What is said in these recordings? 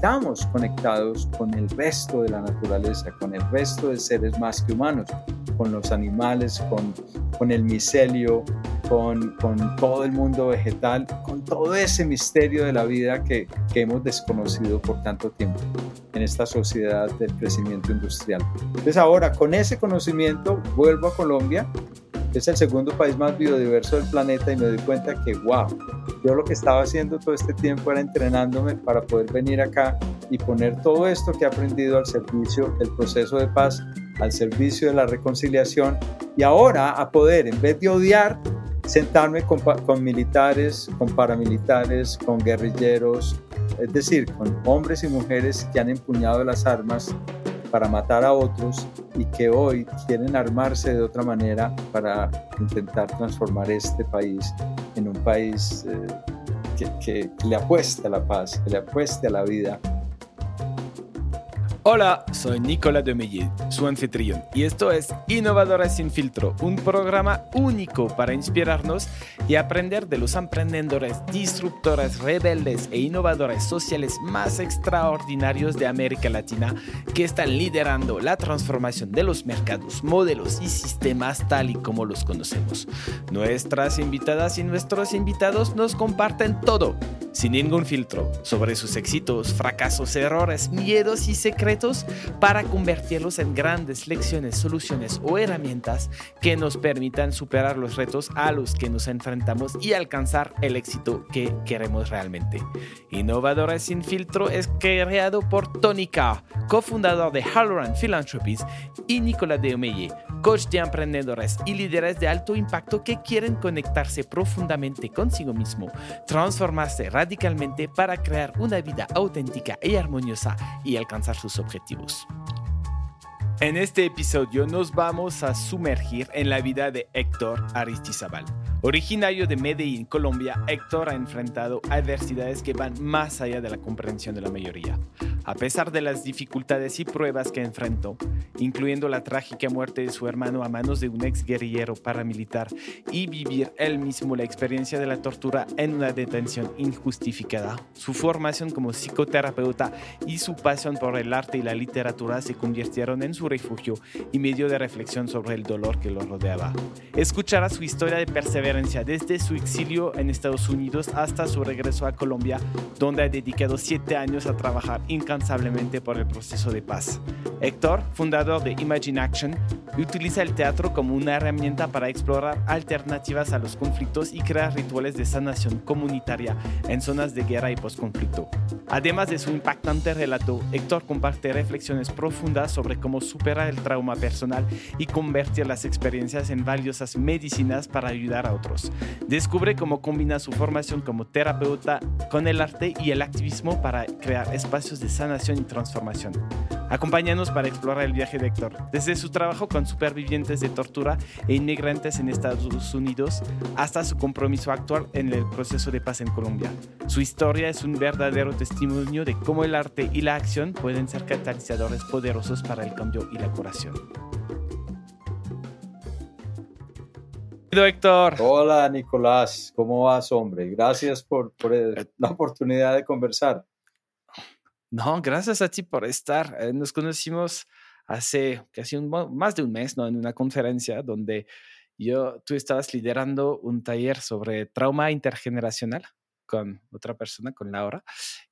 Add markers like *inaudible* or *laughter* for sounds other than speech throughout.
estamos conectados con el resto de la naturaleza, con el resto de seres más que humanos, con los animales, con, con el micelio, con, con, todo el mundo vegetal, con todo ese misterio de la vida que, que hemos desconocido por tanto tiempo en esta sociedad del crecimiento industrial. Entonces ahora con ese conocimiento vuelvo a Colombia es el segundo país más biodiverso del planeta y me doy cuenta que, wow, yo lo que estaba haciendo todo este tiempo era entrenándome para poder venir acá y poner todo esto que he aprendido al servicio del proceso de paz, al servicio de la reconciliación y ahora a poder, en vez de odiar, sentarme con, con militares, con paramilitares, con guerrilleros, es decir, con hombres y mujeres que han empuñado las armas para matar a otros y que hoy quieren armarse de otra manera para intentar transformar este país en un país eh, que, que le apueste a la paz, que le apueste a la vida Hola, soy Nicolas Demeye, su anfitrión, y esto es Innovadores sin filtro, un programa único para inspirarnos y aprender de los emprendedores, disruptores, rebeldes e innovadores sociales más extraordinarios de América Latina que están liderando la transformación de los mercados, modelos y sistemas tal y como los conocemos. Nuestras invitadas y nuestros invitados nos comparten todo, sin ningún filtro, sobre sus éxitos, fracasos, errores, miedos y secretos para convertirlos en grandes lecciones, soluciones o herramientas que nos permitan superar los retos a los que nos enfrentamos y alcanzar el éxito que queremos realmente. Innovadores sin filtro es creado por Tony Carr, cofundador de Halloran Philanthropies, y Nicolas Deomeye, coach de emprendedores y líderes de alto impacto que quieren conectarse profundamente consigo mismo, transformarse radicalmente para crear una vida auténtica y armoniosa y alcanzar sus objetivos. En este episodio nos vamos a sumergir en la vida de Héctor Aristizabal. Originario de Medellín, Colombia, Héctor ha enfrentado adversidades que van más allá de la comprensión de la mayoría. A pesar de las dificultades y pruebas que enfrentó, incluyendo la trágica muerte de su hermano a manos de un ex guerrillero paramilitar y vivir él mismo la experiencia de la tortura en una detención injustificada, su formación como psicoterapeuta y su pasión por el arte y la literatura se convirtieron en su refugio y medio de reflexión sobre el dolor que lo rodeaba. Escuchará su historia de perseverancia desde su exilio en Estados Unidos hasta su regreso a Colombia, donde ha dedicado siete años a trabajar incansablemente por el proceso de paz. Héctor, fundador de Imagine Action, utiliza el teatro como una herramienta para explorar alternativas a los conflictos y crear rituales de sanación comunitaria en zonas de guerra y postconflicto. Además de su impactante relato, Héctor comparte reflexiones profundas sobre cómo superar el trauma personal y convertir las experiencias en valiosas medicinas para ayudar a otros. Descubre cómo combina su formación como terapeuta con el arte y el activismo para crear espacios de sanación y transformación. Acompáñanos para explorar el viaje de Héctor, desde su trabajo con supervivientes de tortura e inmigrantes en Estados Unidos hasta su compromiso actual en el proceso de paz en Colombia. Su historia es un verdadero testimonio de cómo el arte y la acción pueden ser catalizadores poderosos para el cambio y la curación. Héctor. Hola Nicolás, ¿cómo vas hombre? Gracias por, por la oportunidad de conversar. No, gracias a ti por estar. Eh, nos conocimos hace casi un, más de un mes, ¿no? En una conferencia donde yo, tú estabas liderando un taller sobre trauma intergeneracional con otra persona, con Laura.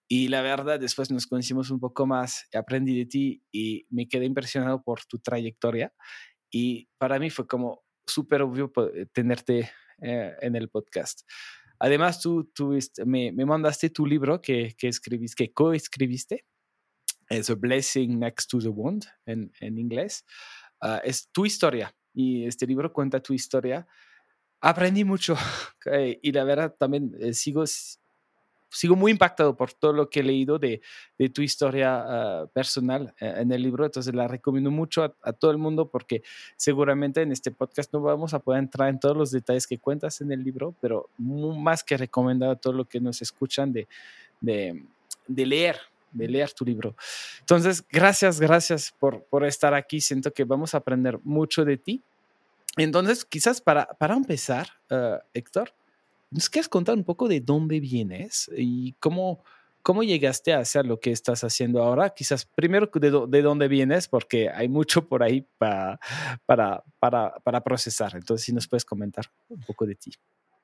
Y la verdad, después nos conocimos un poco más, aprendí de ti y me quedé impresionado por tu trayectoria. Y para mí fue como súper obvio tenerte eh, en el podcast. Además, tú, tú me, me, mandaste tu libro que, que escribiste, que coescribiste. Es A Blessing Next to the Wound en, en inglés. Uh, es tu historia y este libro cuenta tu historia. Aprendí mucho *laughs* y la verdad también eh, sigo sigo muy impactado por todo lo que he leído de, de tu historia ah, personal eh, en el libro, entonces la recomiendo mucho a, todo el mundo porque seguramente en este podcast no vamos a poder entrar en todos los detalles que cuentas en el libro, pero más que recomendado a todos los que nos escuchan de, de, de leer de leer tu libro. Entonces, gracias, gracias por, por estar aquí. Siento que vamos a aprender mucho de ti. Entonces, quizás para, para empezar, uh, Héctor, ¿Nos quieres contar un poco de dónde vienes y cómo, ¿cómo llegaste a hacer lo que estás haciendo ahora? Quizás primero de, de dónde vienes, porque hay mucho por ahí para, para, para, para procesar. Entonces, si nos puedes comentar un poco de ti.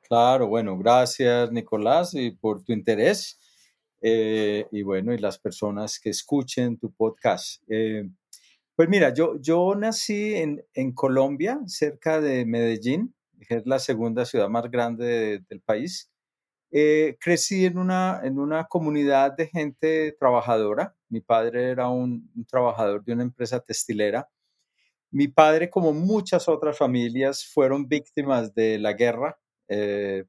Claro, bueno, gracias Nicolás y por tu interés. Eh, y bueno, y las personas que escuchen tu podcast. Eh, pues mira, yo, yo nací en, en, Colombia, cerca de Medellín, es la segunda ciudad más grande del país. Eh, crecí en una, en una comunidad de gente trabajadora. Mi padre era un, trabajador de una empresa textilera. Mi padre, como muchas otras familias, fueron víctimas de la guerra eh,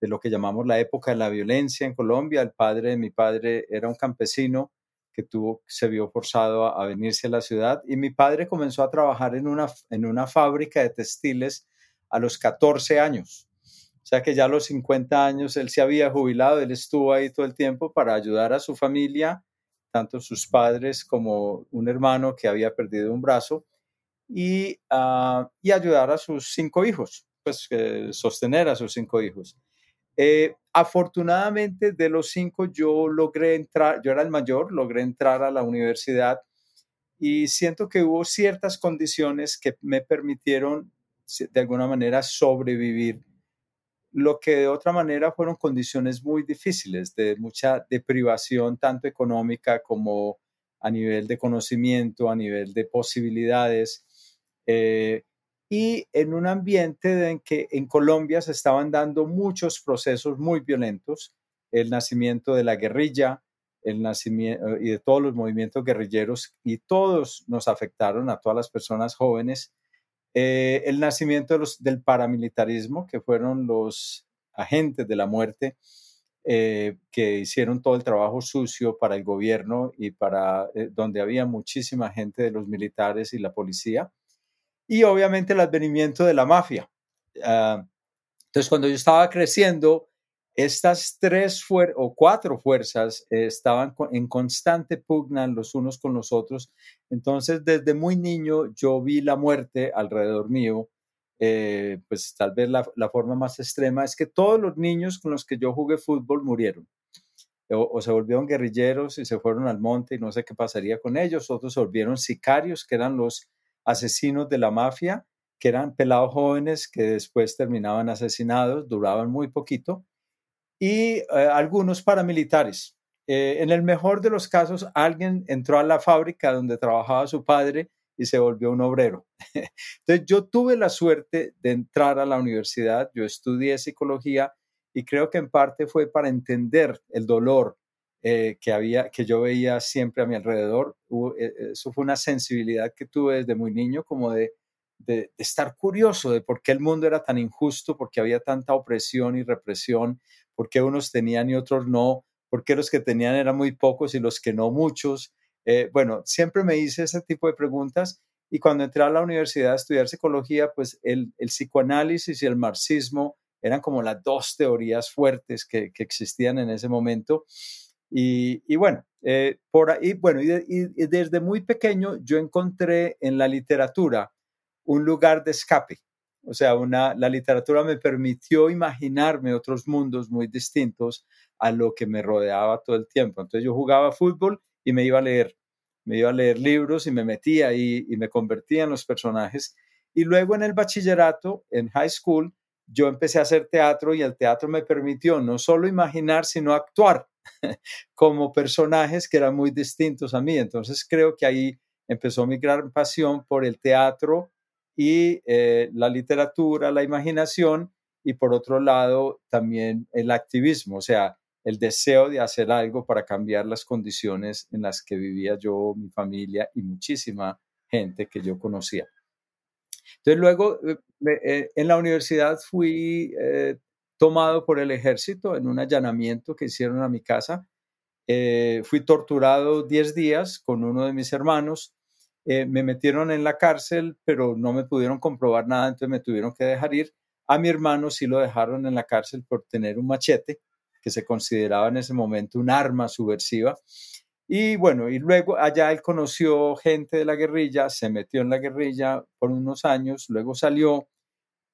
de lo que llamamos la época de la violencia en Colombia. El padre de mi padre era un campesino que tuvo, se vio forzado a, venirse a la ciudad y mi padre comenzó a trabajar en una, en una fábrica de textiles a los 14 años. O sea que ya a los 50 años él se había jubilado, él estuvo ahí todo el tiempo para ayudar a su familia, tanto sus padres como un hermano que había perdido un brazo, y, uh, y ayudar a sus cinco hijos pues, sostener a sus cinco hijos. Eh, afortunadamente, de los cinco, yo logré entrar, yo era el mayor, logré entrar a la universidad y siento que hubo ciertas condiciones que me permitieron, de alguna manera, sobrevivir. Lo que de otra manera fueron condiciones muy difíciles, de mucha deprivación, tanto económica como a nivel de conocimiento, a nivel de posibilidades. Eh, y en un ambiente en que en Colombia se estaban dando muchos procesos muy violentos, el nacimiento de la guerrilla, el nacimiento y de todos los movimientos guerrilleros y todos nos afectaron a todas las personas jóvenes. Eh, el nacimiento de los, del paramilitarismo, que fueron los agentes de la muerte eh, que hicieron todo el trabajo sucio para el gobierno y para eh, donde había muchísima gente de los militares y la policía y obviamente el advenimiento de la mafia. Ah, entonces, cuando yo estaba creciendo, estas tres o cuatro fuerzas eh, estaban en constante pugna los unos con los otros. Entonces, desde muy niño yo vi la muerte alrededor mío. Eh, pues tal vez la, forma más extrema es que todos los niños con los que yo jugué fútbol murieron. O, o, se volvieron guerrilleros y se fueron al monte y no sé qué pasaría con ellos. Otros se volvieron sicarios, que eran los asesinos de la mafia, que eran pelados jóvenes que después terminaban asesinados, duraban muy poquito, y eh, algunos paramilitares. Eh, en el mejor de los casos, alguien entró a la fábrica donde trabajaba su padre y se volvió un obrero. *laughs* Entonces yo tuve la suerte de entrar a la universidad, yo estudié psicología y creo que en parte fue para entender el dolor eh, que, había, que yo veía siempre a mi alrededor. Eso fue una sensibilidad que tuve desde muy niño, como de, de, estar curioso de por qué el mundo era tan injusto, por qué había tanta opresión y represión, por qué unos tenían y otros no, por qué los que tenían eran muy pocos y los que no muchos. Eh, bueno, siempre me hice ese tipo de preguntas y cuando entré a la universidad a estudiar psicología, pues el, psicoanálisis y el marxismo eran como las dos teorías fuertes que, que existían en ese momento. Y, bueno, eh, por ahí, bueno, y, desde muy pequeño yo encontré en la literatura un lugar de escape. O sea, una, la literatura me permitió imaginarme otros mundos muy distintos a lo que me rodeaba todo el tiempo. Entonces yo jugaba fútbol y me iba a leer, me iba a leer libros y me metía ahí y me convertía en los personajes. Y luego en el bachillerato, en high school, yo empecé a hacer teatro y el teatro me permitió no solo imaginar, sino actuar. *laughs* como personajes que eran muy distintos a mí. Entonces creo que ahí empezó mi gran pasión por el teatro y eh, la literatura, la imaginación y por otro lado también el activismo, o sea, el deseo de hacer algo para cambiar las condiciones en las que vivía yo, mi familia y muchísima gente que yo conocía. Entonces luego eh, eh, en la universidad fui tomado por el ejército en un allanamiento que hicieron a mi casa. Fui torturado 10 días con uno de mis hermanos. Eh, me metieron en la cárcel, pero no me pudieron comprobar nada, entonces me tuvieron que dejar ir. A mi hermano sí lo dejaron en la cárcel por tener un machete, que se consideraba en ese momento un arma subversiva. Y bueno, y luego allá él conoció gente de la guerrilla, se metió en la guerrilla por unos años, luego salió,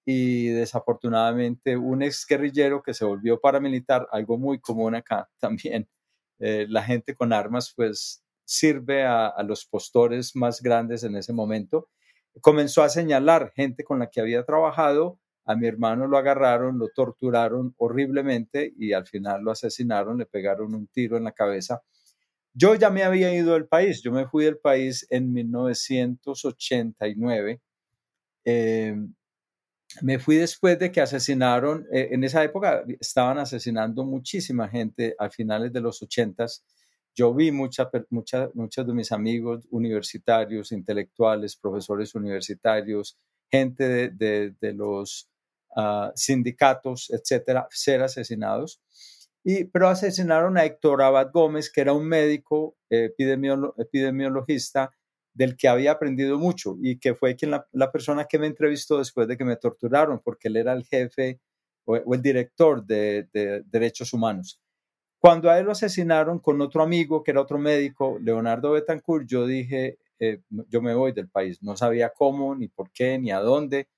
y desafortunadamente un ex guerrillero que se volvió paramilitar, algo muy común acá *laughs* también, eh, la gente con armas pues sirve a, los postores más grandes en ese momento. Comenzó a señalar gente con la que había trabajado, a mi hermano lo agarraron, lo torturaron horriblemente y al final lo asesinaron, le pegaron un tiro en la cabeza. Yo ya me había ido del país, yo me fui del país en 1989. Me fui después de que asesinaron, eh, en esa época estaban asesinando muchísima gente a finales de los ochentas. Yo vi mucha, mucha, muchos de mis amigos universitarios, intelectuales, profesores universitarios, gente de, los ah, sindicatos, etcétera, ser asesinados. Y, pero asesinaron a Héctor Abad Gómez, que era un médico epidemiologista del que había aprendido mucho y que fue quien la, persona que me entrevistó después de que me torturaron, porque él era el jefe o, el director de, derechos humanos. Cuando a él lo asesinaron con otro amigo, que era otro médico, Leonardo Betancourt, yo dije, eh, yo me voy del país. No sabía cómo, ni por qué, ni a dónde.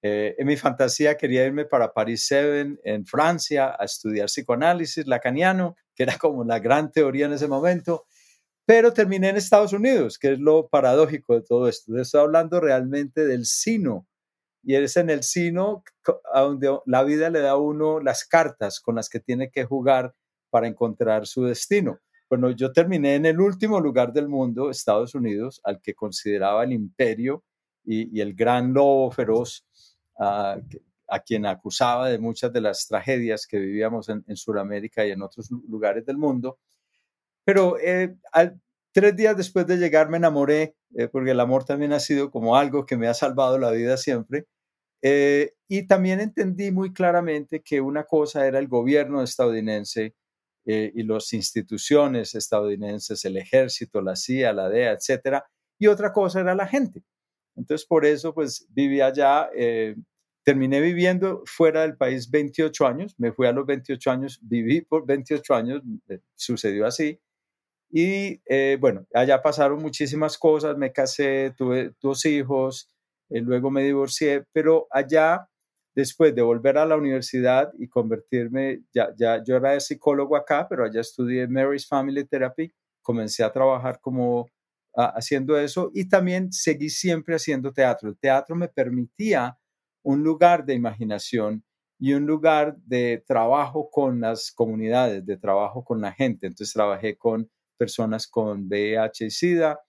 Eh, en mi fantasía quería irme para París 7 en Francia a estudiar psicoanálisis lacaniano, que era como la gran teoría en ese momento pero terminé en Estados Unidos, que es lo paradójico de todo esto. Estoy hablando realmente del sino, y es en el sino a donde la vida le da a uno las cartas con las que tiene que jugar para encontrar su destino. Bueno, yo terminé en el último lugar del mundo, Estados Unidos, al que consideraba el imperio y, el gran lobo feroz, a quien acusaba de muchas de las tragedias que vivíamos en, en Sudamérica y en otros lugares del mundo. Pero eh, tres días después de llegar me enamoré, eh, porque el amor también ha sido como algo que me ha salvado la vida siempre. Eh, y también entendí muy claramente que una cosa era el gobierno estadounidense y las instituciones estadounidenses, el ejército, la CIA, la DEA, etcétera, y otra cosa era la gente. Entonces, por eso, pues viví allá, terminé viviendo fuera del país 28 años, me fui a los 28 años, viví por 28 años, sucedió así, y eh, bueno, allá pasaron muchísimas cosas, me casé, tuve dos hijos, eh, luego me divorcié, pero allá, después de volver a la universidad y convertirme, ya, ya yo era psicólogo acá, pero allá estudié Mary's Family Therapy, comencé a trabajar como haciendo eso y también seguí siempre haciendo teatro. El teatro me permitía un lugar de imaginación y un lugar de trabajo con las comunidades, de trabajo con la gente. Entonces trabajé con personas con VIH y SIDA,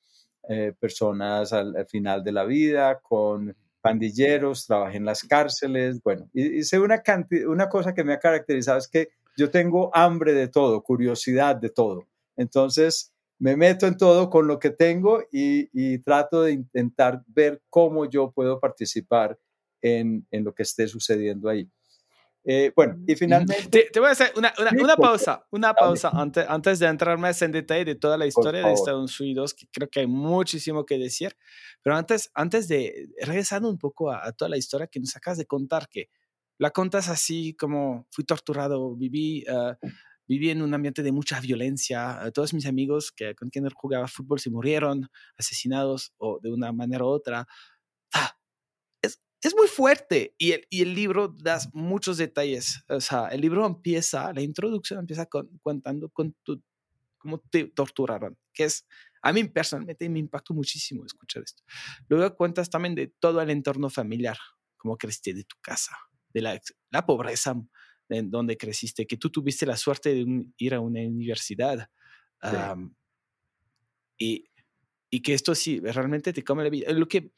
eh, personas al, final de la vida, con pandilleros, trabajé en las cárceles, bueno, hice una, una cosa que me ha caracterizado es que yo tengo hambre de todo, curiosidad de todo. Entonces, me meto en todo con lo que tengo y, trato de intentar ver cómo yo puedo participar en, en, lo que esté sucediendo ahí. Eh, bueno, y finalmente... Te, voy a hacer una, una, pausa, una pausa antes, antes de entrar más en detalle de toda la historia de Estados Unidos, que creo que hay muchísimo que decir, pero antes, antes de regresando un poco a, toda la historia que nos acabas de contar, que la contas así como fui torturado, viví... Uh, viví en un ambiente de mucha violencia. Todos mis amigos que, con quienes jugaba fútbol se murieron asesinados o de una manera u otra. Ah, es muy fuerte y el, y el libro da muchos detalles. O sea, el libro empieza, la introducción empieza contando con tu, cómo te torturaron, que es, a mí personalmente me impactó muchísimo escuchar esto. Luego cuentas también de todo el entorno familiar, cómo creciste de tu casa, de la, la pobreza en donde creciste, que tú tuviste la suerte de ir a una universidad. y, y que esto sí, realmente te come la vida. Lo que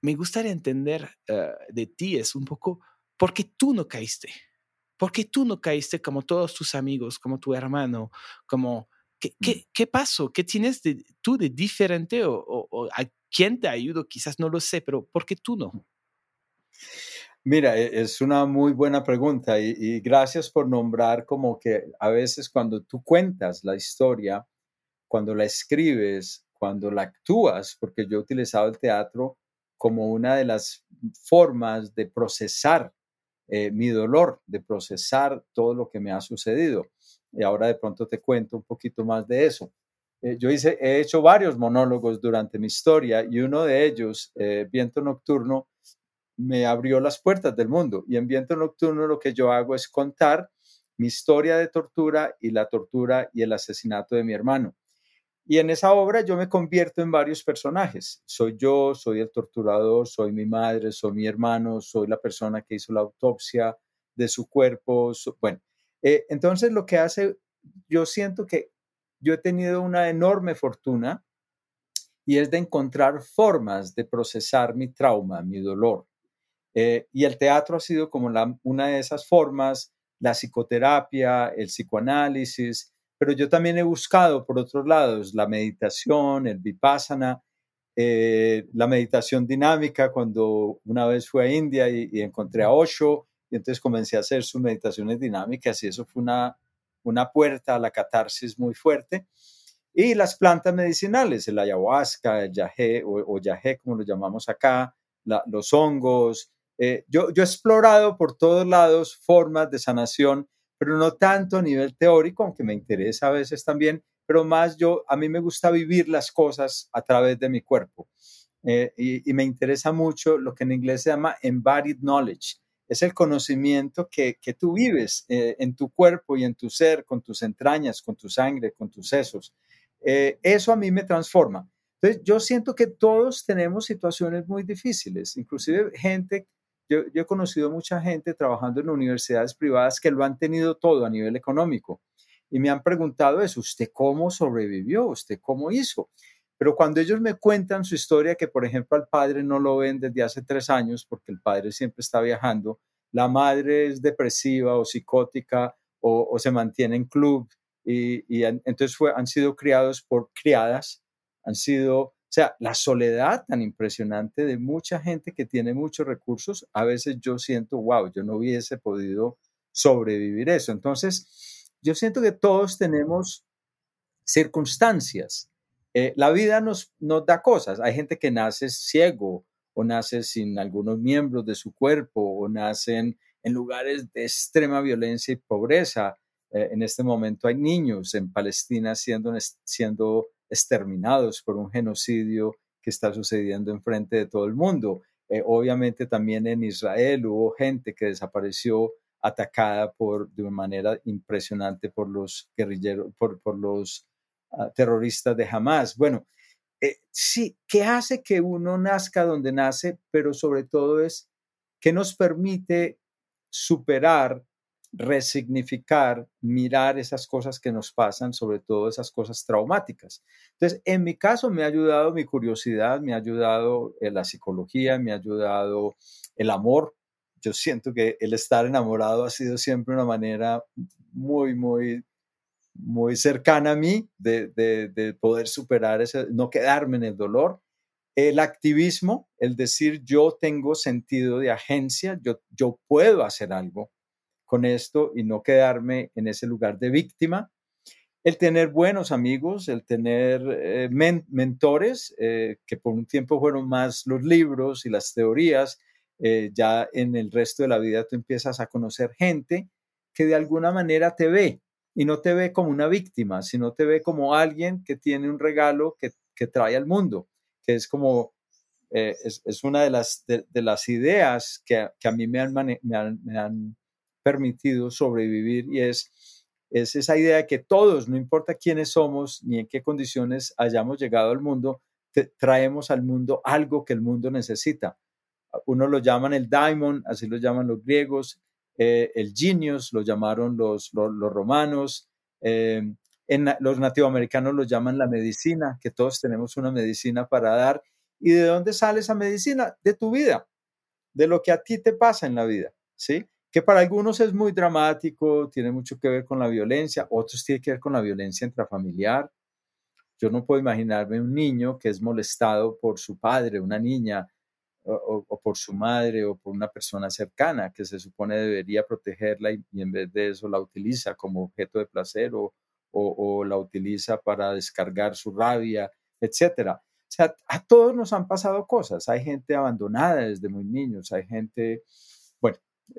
me gustaría entender eh, de ti es un poco, ¿por qué tú no caíste? ¿Por qué tú no caíste como todos tus amigos, como tu hermano, como... ¿Qué, mm. qué, qué pasó? ¿Qué tienes de, tú de diferente o, o, a quién te ayudó? Quizás no lo sé, pero ¿por qué tú no? Mira, e, es una muy buena pregunta y, y, gracias por nombrar como que a veces cuando tú cuentas la historia, cuando la escribes, cuando la actúas, porque yo he utilizado el teatro como una de las formas de procesar eh, mi dolor, de procesar todo lo que me ha sucedido. Y ahora de pronto te cuento un poquito más de eso. Eh, yo hice, he hecho varios monólogos durante mi historia y uno de ellos, eh, Viento Nocturno, me abrió las puertas del mundo. Y en Viento Nocturno lo que yo hago es contar mi historia de tortura y la tortura y el asesinato de mi hermano. Y en esa obra yo me convierto en varios personajes. Soy yo, soy el torturador, soy mi madre, soy mi hermano, soy la persona que hizo la autopsia de su cuerpo. bueno, eh, entonces lo que hace, yo siento que yo he tenido una enorme fortuna y es de encontrar formas de procesar mi trauma, mi dolor. Eh, y el teatro ha sido como una de esas formas, la psicoterapia, el psicoanálisis, pero yo también he buscado por otros lados la meditación, el vipassana, eh, la meditación dinámica, cuando una vez fui a India y, encontré a Osho, y entonces comencé a hacer sus meditaciones dinámicas y eso fue una, una puerta a la catarsis muy fuerte. Y las plantas medicinales, el ayahuasca, el yagé o, o yagé como lo llamamos acá, los hongos. Eh, yo, yo he explorado por todos lados formas de sanación, pero no tanto a nivel teórico, aunque me interesa a veces también, pero más yo, a mí me gusta vivir las cosas a través de mi cuerpo. Eh, y, me interesa mucho lo que en inglés se llama embodied knowledge. Es el conocimiento que, que tú vives eh, en tu cuerpo y en tu ser, con tus entrañas, con tu sangre, con tus sesos. Eh, eso a mí me transforma. Entonces, yo siento que todos tenemos situaciones muy difíciles, inclusive gente, yo, he conocido mucha gente trabajando en universidades privadas que lo han tenido todo a nivel económico y me han preguntado eso, ¿usted cómo sobrevivió? ¿Usted cómo hizo? Pero cuando ellos me cuentan su historia, que por ejemplo al padre no lo ven desde hace tres años porque el padre siempre está viajando, la madre es depresiva o psicótica o, se mantiene en club y, entonces han sido criados por criadas, han sido, o sea, la soledad tan impresionante de mucha gente que tiene muchos recursos, a veces yo siento, wow, yo no hubiese podido sobrevivir eso. Entonces, yo siento que todos tenemos circunstancias. Eh, la vida nos, nos da cosas. Hay gente que nace ciego o nace sin algunos miembros de su cuerpo o nacen en lugares de extrema violencia y pobreza. Eh, en este momento hay niños en Palestina siendo, siendo exterminados por un genocidio que está sucediendo enfrente de todo el mundo. Eh, obviamente también en Israel hubo gente que desapareció atacada por, de una manera impresionante por los guerrilleros, por, por los ah, terroristas de Hamas. Bueno, eh, sí, ¿qué hace que uno nazca donde nace? Pero sobre todo es que nos permite superar resignificar, mirar esas cosas que nos pasan, sobre todo esas cosas traumáticas. Entonces, en mi caso me ha ayudado mi curiosidad, me ha ayudado eh, la psicología, me ha ayudado el amor. Yo siento que el estar enamorado ha sido siempre una manera muy, muy, muy cercana a mí de, de poder superar ese, no quedarme en el dolor. El activismo, el decir yo tengo sentido de agencia, yo, yo puedo hacer algo, con esto y no quedarme en ese lugar de víctima. El tener buenos amigos, el tener eh, mentores, eh, que por un tiempo fueron más los libros y las teorías, eh, ya en el resto de la vida tú empiezas a conocer gente que de alguna manera te ve y no te ve como una víctima, sino te ve como alguien que tiene un regalo que, trae al mundo, que es como es, una de las, de, las ideas que, a mí me han, permitido sobrevivir y es, es esa idea de que todos, no importa quiénes somos ni en qué condiciones hayamos llegado al mundo, traemos al mundo algo que el mundo necesita. Uno lo llaman el daimon, así lo llaman los griegos, eh, el genius lo llamaron los, los, romanos, eh, en los nativoamericanos lo llaman la medicina, que todos tenemos una medicina para dar. ¿Y de dónde sale esa medicina? De tu vida, de lo que a ti te pasa en la vida, ¿sí? Que para algunos es muy dramático, tiene mucho que ver con la violencia, otros tiene que ver con la violencia intrafamiliar. Yo no puedo imaginarme un niño que es molestado por su padre, una niña, o, por su madre, o por una persona cercana que se supone debería protegerla y, en vez de eso la utiliza como objeto de placer o, o la utiliza para descargar su rabia, etc. O sea, a todos nos han pasado cosas. Hay gente abandonada desde muy niños, hay gente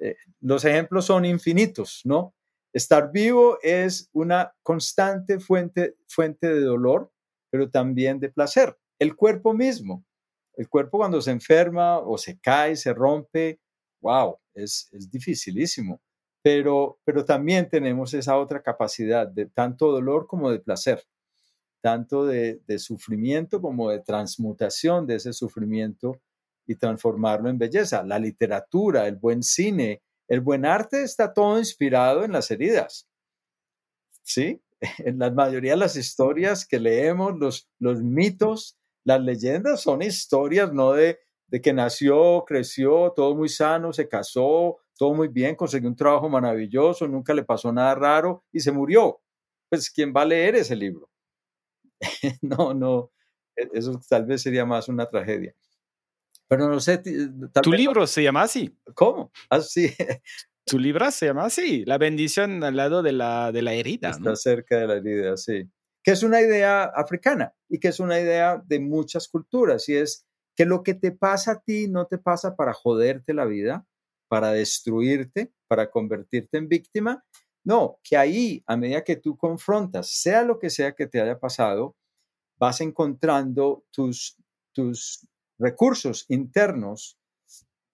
eh, los ejemplos son infinitos, ¿no? Estar vivo es una constante fuente, fuente de dolor, pero también de placer. El cuerpo mismo, el cuerpo cuando se enferma o se cae, se rompe, wow, es, es dificilísimo. pero, pero también tenemos esa otra capacidad de tanto dolor como de placer, tanto de, de sufrimiento como de transmutación de ese sufrimiento y transformarlo en belleza. La literatura, el buen cine, el buen arte está todo inspirado en las heridas. ¿Sí? *laughs* En la mayoría de las historias que leemos, los, los mitos, las leyendas son historias no de, de que nació, creció, todo muy sano, se casó, todo muy bien, consiguió un trabajo maravilloso, nunca le pasó nada raro y se murió. Pues, ¿quién va a leer ese libro? *laughs* no, no, e, eso tal vez sería más una tragedia. Pero no sé. tu libro se llama así. ¿Cómo? Así. tu libro se llama así. La bendición al lado de la, de la herida. Está cerca de la herida, sí. Que es una idea africana y que es una idea de muchas culturas. Y es que lo que te pasa a ti no te pasa para joderte la vida, para destruirte, para convertirte en víctima. No, que ahí, a medida que tú confrontas, sea lo que sea que te haya pasado, vas encontrando tus, tus recursos internos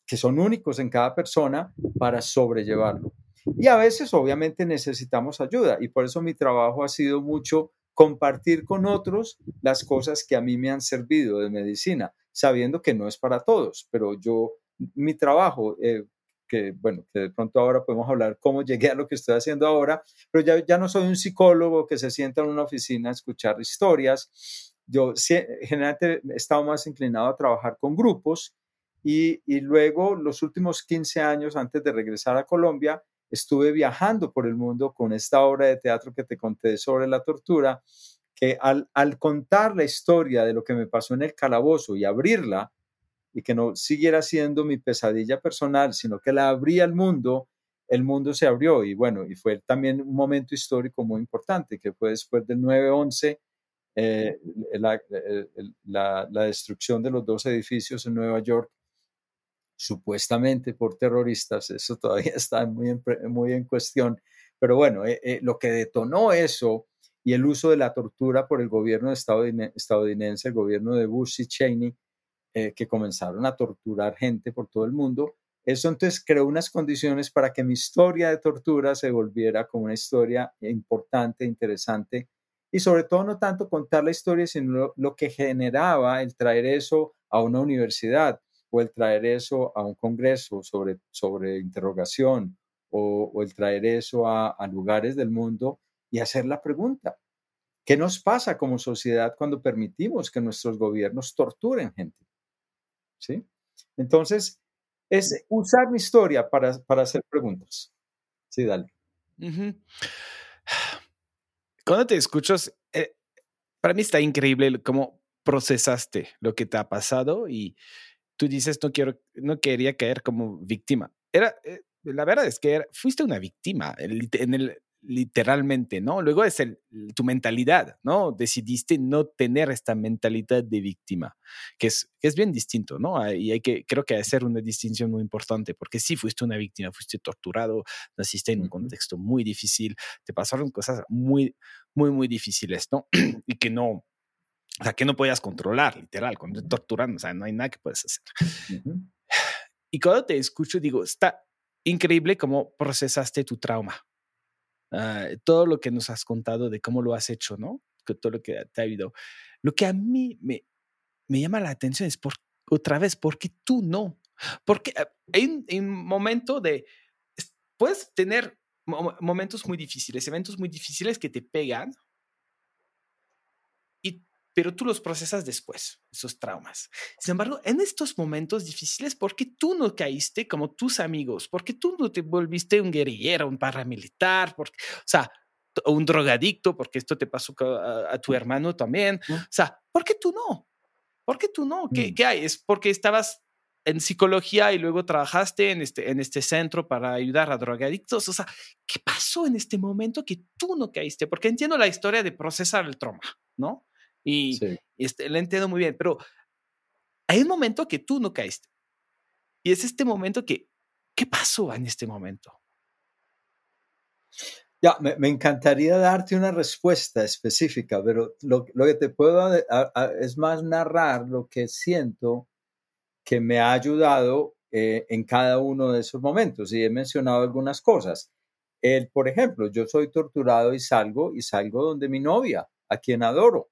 que son únicos en cada persona para sobrellevarlo. Y a veces obviamente necesitamos ayuda y por eso mi trabajo ha sido mucho compartir con otros las cosas que a mí me han servido de medicina, sabiendo que no es para todos, pero yo, mi trabajo, eh, que bueno, que de pronto ahora podemos hablar cómo llegué a lo que estoy haciendo ahora, pero ya, ya no soy un psicólogo que se sienta en una oficina a escuchar historias, yo generalmente he estado más inclinado a trabajar con grupos y, y, luego los últimos 15 años antes de regresar a Colombia estuve viajando por el mundo con esta obra de teatro que te conté sobre la tortura, que al, al contar la historia de lo que me pasó en el calabozo y abrirla, y que no siguiera siendo mi pesadilla personal, sino que la abría al mundo, el mundo se abrió y bueno, y fue también un momento histórico muy importante, que fue después del 9-11 eh, la, destrucción de los dos edificios en Nueva York, supuestamente por terroristas, eso *laughs* todavía está muy en, muy en cuestión, pero bueno, eh, eh, lo que detonó eso y el uso de la tortura por el gobierno estadounidense, el gobierno de Bush y Cheney, que comenzaron a torturar gente por todo el mundo, eso entonces creó unas condiciones para que mi historia de tortura se volviera como una historia importante, interesante y sobre todo no tanto contar la historia, sino lo, que generaba el traer eso a una universidad o el traer eso a un congreso sobre, sobre interrogación o, el traer eso a, a lugares del mundo y hacer la pregunta, ¿qué nos pasa como sociedad cuando permitimos que nuestros gobiernos torturen gente? ¿Sí? Entonces, es usar mi historia para, para hacer preguntas. Sí, dale cuando te escuchas, eh, para mí está increíble cómo procesaste lo que te ha pasado y tú dices, no, quiero, no quería caer como víctima. Era, eh, la verdad es que fuiste una víctima en el, literalmente, ¿no? Luego es el, tu mentalidad, ¿no? Decidiste no tener esta mentalidad de víctima, que es, es bien distinto, ¿no? Ah, y hay que, creo que hacer una distinción muy importante, porque sí fuiste una víctima, fuiste torturado, naciste en un contexto muy difícil, te pasaron cosas muy, muy, muy difíciles, ¿no? *clears throat* y que no, o sea, que no podías controlar, literal, cuando te torturan, o sea, no hay nada que puedes hacer. Y cuando te escucho, digo, está increíble cómo procesaste tu trauma, Ah, todo lo que nos has contado de cómo lo has hecho, ¿no? Todo lo que te ha habido. Lo que a mí me, me llama la atención es, por, otra vez, ¿por qué tú no? Porque ah, hay un, momento de, puedes tener momentos muy difíciles, eventos muy difíciles que te pegan pero tú los procesas después, esos traumas. Sin embargo, en estos momentos difíciles, ¿por qué tú no caíste como tus amigos? ¿Por qué tú no te volviste un guerrillero, un paramilitar? Porque, o sea, un drogadicto, porque esto te pasó a, tu hermano también. O sea, ¿por qué tú no? ¿Por qué tú no? ¿Qué, mm. ¿Qué, hay? ¿Es porque estabas en psicología y luego trabajaste en este, en este centro para ayudar a drogadictos? O sea, ¿qué pasó en este momento que tú no caíste? Porque entiendo la historia de procesar el trauma, ¿no? Y este, le entiendo muy bien, pero hay un momento que tú no caíste. Y es este momento que, ¿qué pasó en este momento? Ya, me, encantaría darte una respuesta específica, pero lo, lo que te puedo es más narrar lo que siento que me ha ayudado eh, en cada uno de esos momentos. Y he mencionado algunas cosas. El, por ejemplo, yo soy torturado y salgo y salgo donde mi novia, a quien adoro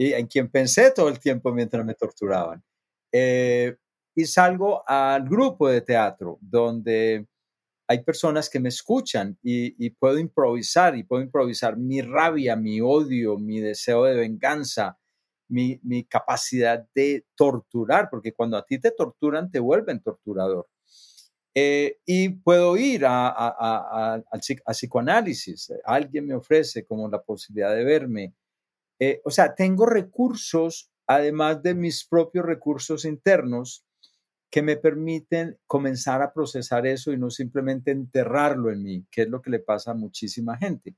y en quien pensé todo el tiempo mientras me torturaban. Eh, y salgo al grupo de teatro donde hay personas que me escuchan y, puedo improvisar y puedo improvisar mi rabia, mi odio, mi deseo de venganza, mi, capacidad de torturar, porque cuando a ti te torturan te vuelven torturador. Eh, y puedo ir a, a, psicoanálisis, alguien me ofrece como la posibilidad de verme. Eh, o sea, tengo recursos, además de mis propios recursos internos, que me permiten comenzar a procesar eso y no simplemente enterrarlo en mí, que es lo que le pasa a muchísima gente,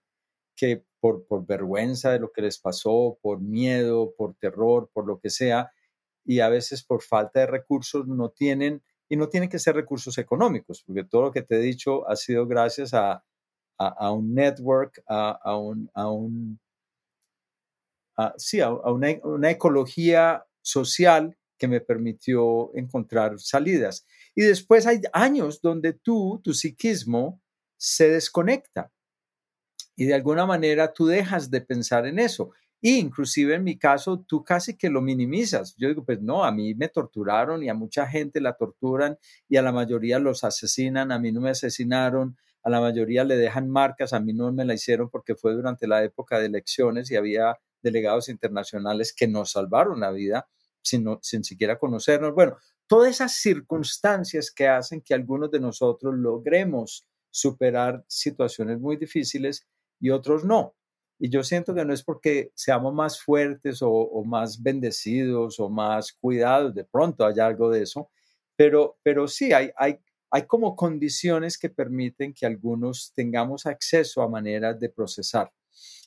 que por, por vergüenza de lo que les pasó, por miedo, por terror, por lo que sea, y a veces por falta de recursos no tienen, y no tienen que ser recursos económicos, porque todo lo que te he dicho ha sido gracias a, a, un network, a, un, a un sí, a, una, una ecología social que me permitió encontrar salidas. Y después hay años donde tú, tu psiquismo, se desconecta y de alguna manera tú dejas de pensar en eso. Y inclusive en mi caso, tú casi que lo minimizas. Yo digo, pues no, a mí me torturaron y a mucha gente la torturan y a la mayoría los asesinan, a mí no me asesinaron, a la mayoría le dejan marcas, a mí no me la hicieron porque fue durante la época de elecciones y había delegados internacionales que nos salvaron la vida sin, sin siquiera conocernos. Bueno, todas esas circunstancias que hacen que algunos de nosotros logremos superar situaciones muy difíciles y otros no. Y yo siento que no es porque seamos más fuertes o, más bendecidos o más cuidados, de pronto hay algo de eso, pero, pero sí, hay, hay, hay como condiciones que permiten que algunos tengamos acceso a maneras de procesar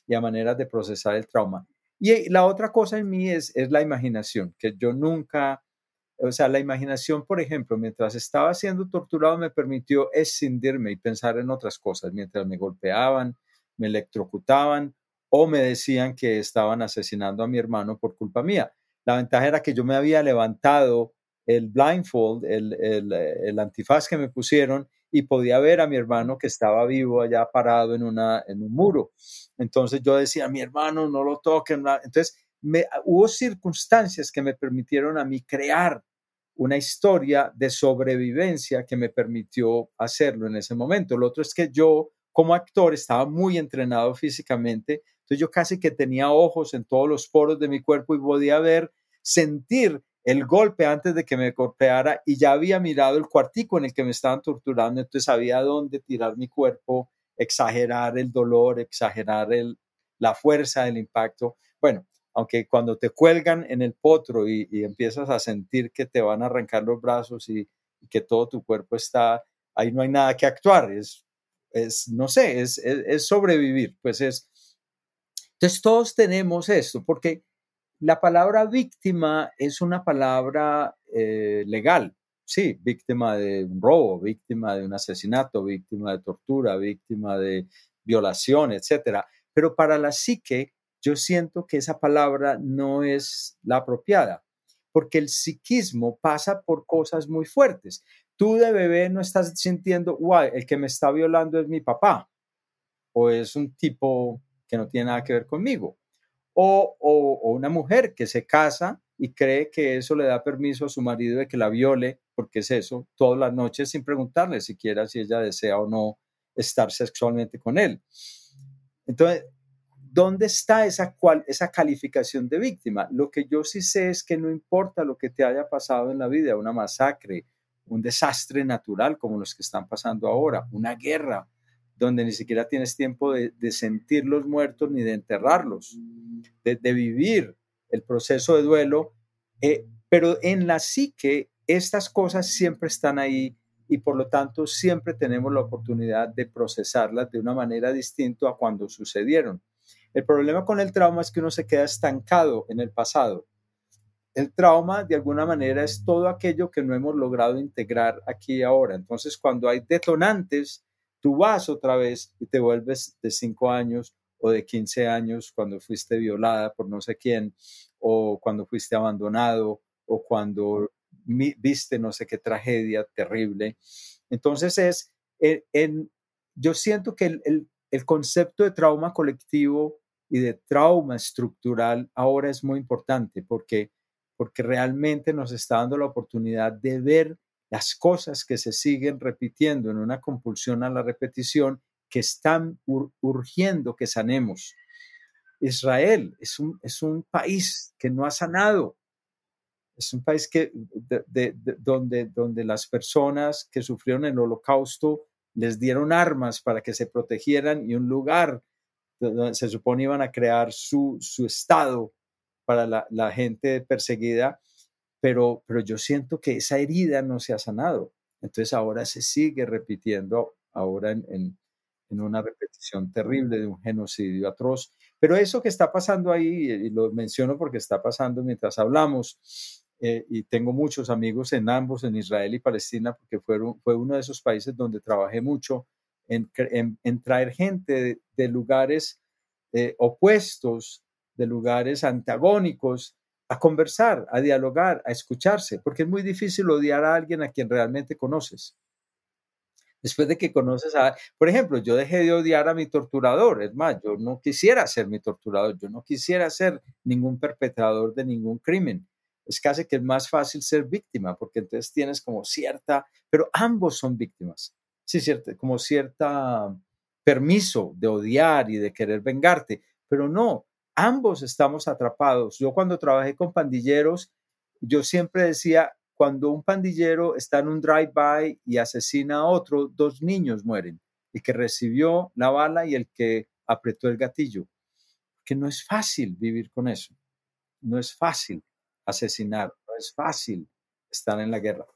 y a maneras de procesar el trauma. Y la otra cosa en mí es, es la imaginación, que yo nunca, o sea, la imaginación, por ejemplo, mientras estaba siendo torturado me permitió escindirme y pensar en otras cosas, mientras me golpeaban, me electrocutaban o me decían que estaban asesinando a mi hermano por culpa mía. La ventaja era que yo me había levantado el blindfold, el, el, el antifaz que me pusieron y podía ver a mi hermano que estaba vivo allá parado en, una, en un muro. Entonces yo decía, mi hermano, no lo toquen. Entonces me, hubo circunstancias que me permitieron a mí crear una historia de sobrevivencia que me permitió hacerlo en ese momento. Lo otro es que yo como actor estaba muy entrenado físicamente, entonces yo casi que tenía ojos en todos los poros de mi cuerpo y podía ver, sentir el golpe antes de que me golpeara y ya había mirado el cuartico en el que me estaban torturando, entonces sabía dónde tirar mi cuerpo, exagerar el dolor, exagerar el, la fuerza del impacto. Bueno, aunque cuando te cuelgan en el potro y, empiezas a sentir que te van a arrancar los brazos y, que todo tu cuerpo está, ahí no hay nada que actuar, es, es no sé, es, es sobrevivir, pues es... Entonces todos tenemos esto, porque la palabra víctima es una palabra eh, legal, sí, víctima de un robo, víctima de un asesinato, víctima de tortura, víctima de violación, etcétera. Pero para la psique, yo siento que esa palabra no es la apropiada, porque el psiquismo pasa por cosas muy fuertes. Tú de bebé no estás sintiendo, guay, el que me está violando es mi papá, o es un tipo que no tiene nada que ver conmigo o, una mujer que se casa y cree que eso le da permiso a su marido de que la viole, porque es eso, todas las noches sin preguntarle siquiera si ella desea o no estar sexualmente con él. Entonces, ¿dónde está esa, cual, esa calificación de víctima? Lo que yo sí sé es que no importa lo que te haya pasado en la vida, una masacre, un desastre natural como los que están pasando ahora, una guerra, donde ni siquiera tienes tiempo de, sentir los muertos ni de enterrarlos, de, vivir el proceso de duelo, eh, pero en la psique estas cosas siempre están ahí y por lo tanto siempre tenemos la oportunidad de procesarlas de una manera distinta a cuando sucedieron. El problema con el trauma es que uno se queda estancado en el pasado. El trauma, de alguna manera, es todo aquello que no hemos logrado integrar aquí y ahora. Entonces, cuando hay detonantes tú vas otra vez y te vuelves de 5 años o de 15 años cuando fuiste violada por no sé quién, o cuando fuiste abandonado, o cuando viste no sé qué tragedia terrible. Entonces es, en, yo siento que el, el concepto de trauma colectivo y de trauma estructural ahora es muy importante porque, porque realmente nos está dando la oportunidad de ver las cosas que se siguen repitiendo en una compulsión a la repetición que están urgiendo que sanemos. Israel es un, es un país que no ha sanado. Es un país que, donde, donde las personas que sufrieron el holocausto les dieron armas para que se protegieran y un lugar donde se supone iban a crear su, su estado para la, la, gente perseguida, pero, pero yo siento que esa herida no se ha sanado. Entonces ahora se sigue repitiendo, ahora en, en, una repetición terrible de un genocidio atroz. Pero eso que está pasando ahí, y lo menciono porque está pasando mientras hablamos, eh, y tengo muchos amigos en ambos, en Israel y Palestina, porque fueron, fue uno de esos países donde trabajé mucho en, en, traer gente de, lugares eh, opuestos, de lugares antagónicos, a conversar, a dialogar, a escucharse, porque es muy difícil odiar a alguien a quien realmente conoces. Después de que conoces a, por ejemplo, yo dejé de odiar a mi torturador, es más, yo no quisiera ser mi torturador, yo no quisiera ser ningún perpetrador de ningún crimen, es casi que es más fácil ser víctima, porque entonces tienes como cierta, pero ambos son víctimas, sí, cierto, como cierta permiso de odiar y de querer vengarte, pero no, ambos estamos atrapados. Yo cuando trabajé con pandilleros, yo siempre decía, cuando un pandillero está en un drive-by y asesina a otro, dos niños mueren, el que recibió la bala y el que apretó el gatillo, que no es fácil vivir con eso, no es fácil asesinar, no es fácil estar en la guerra.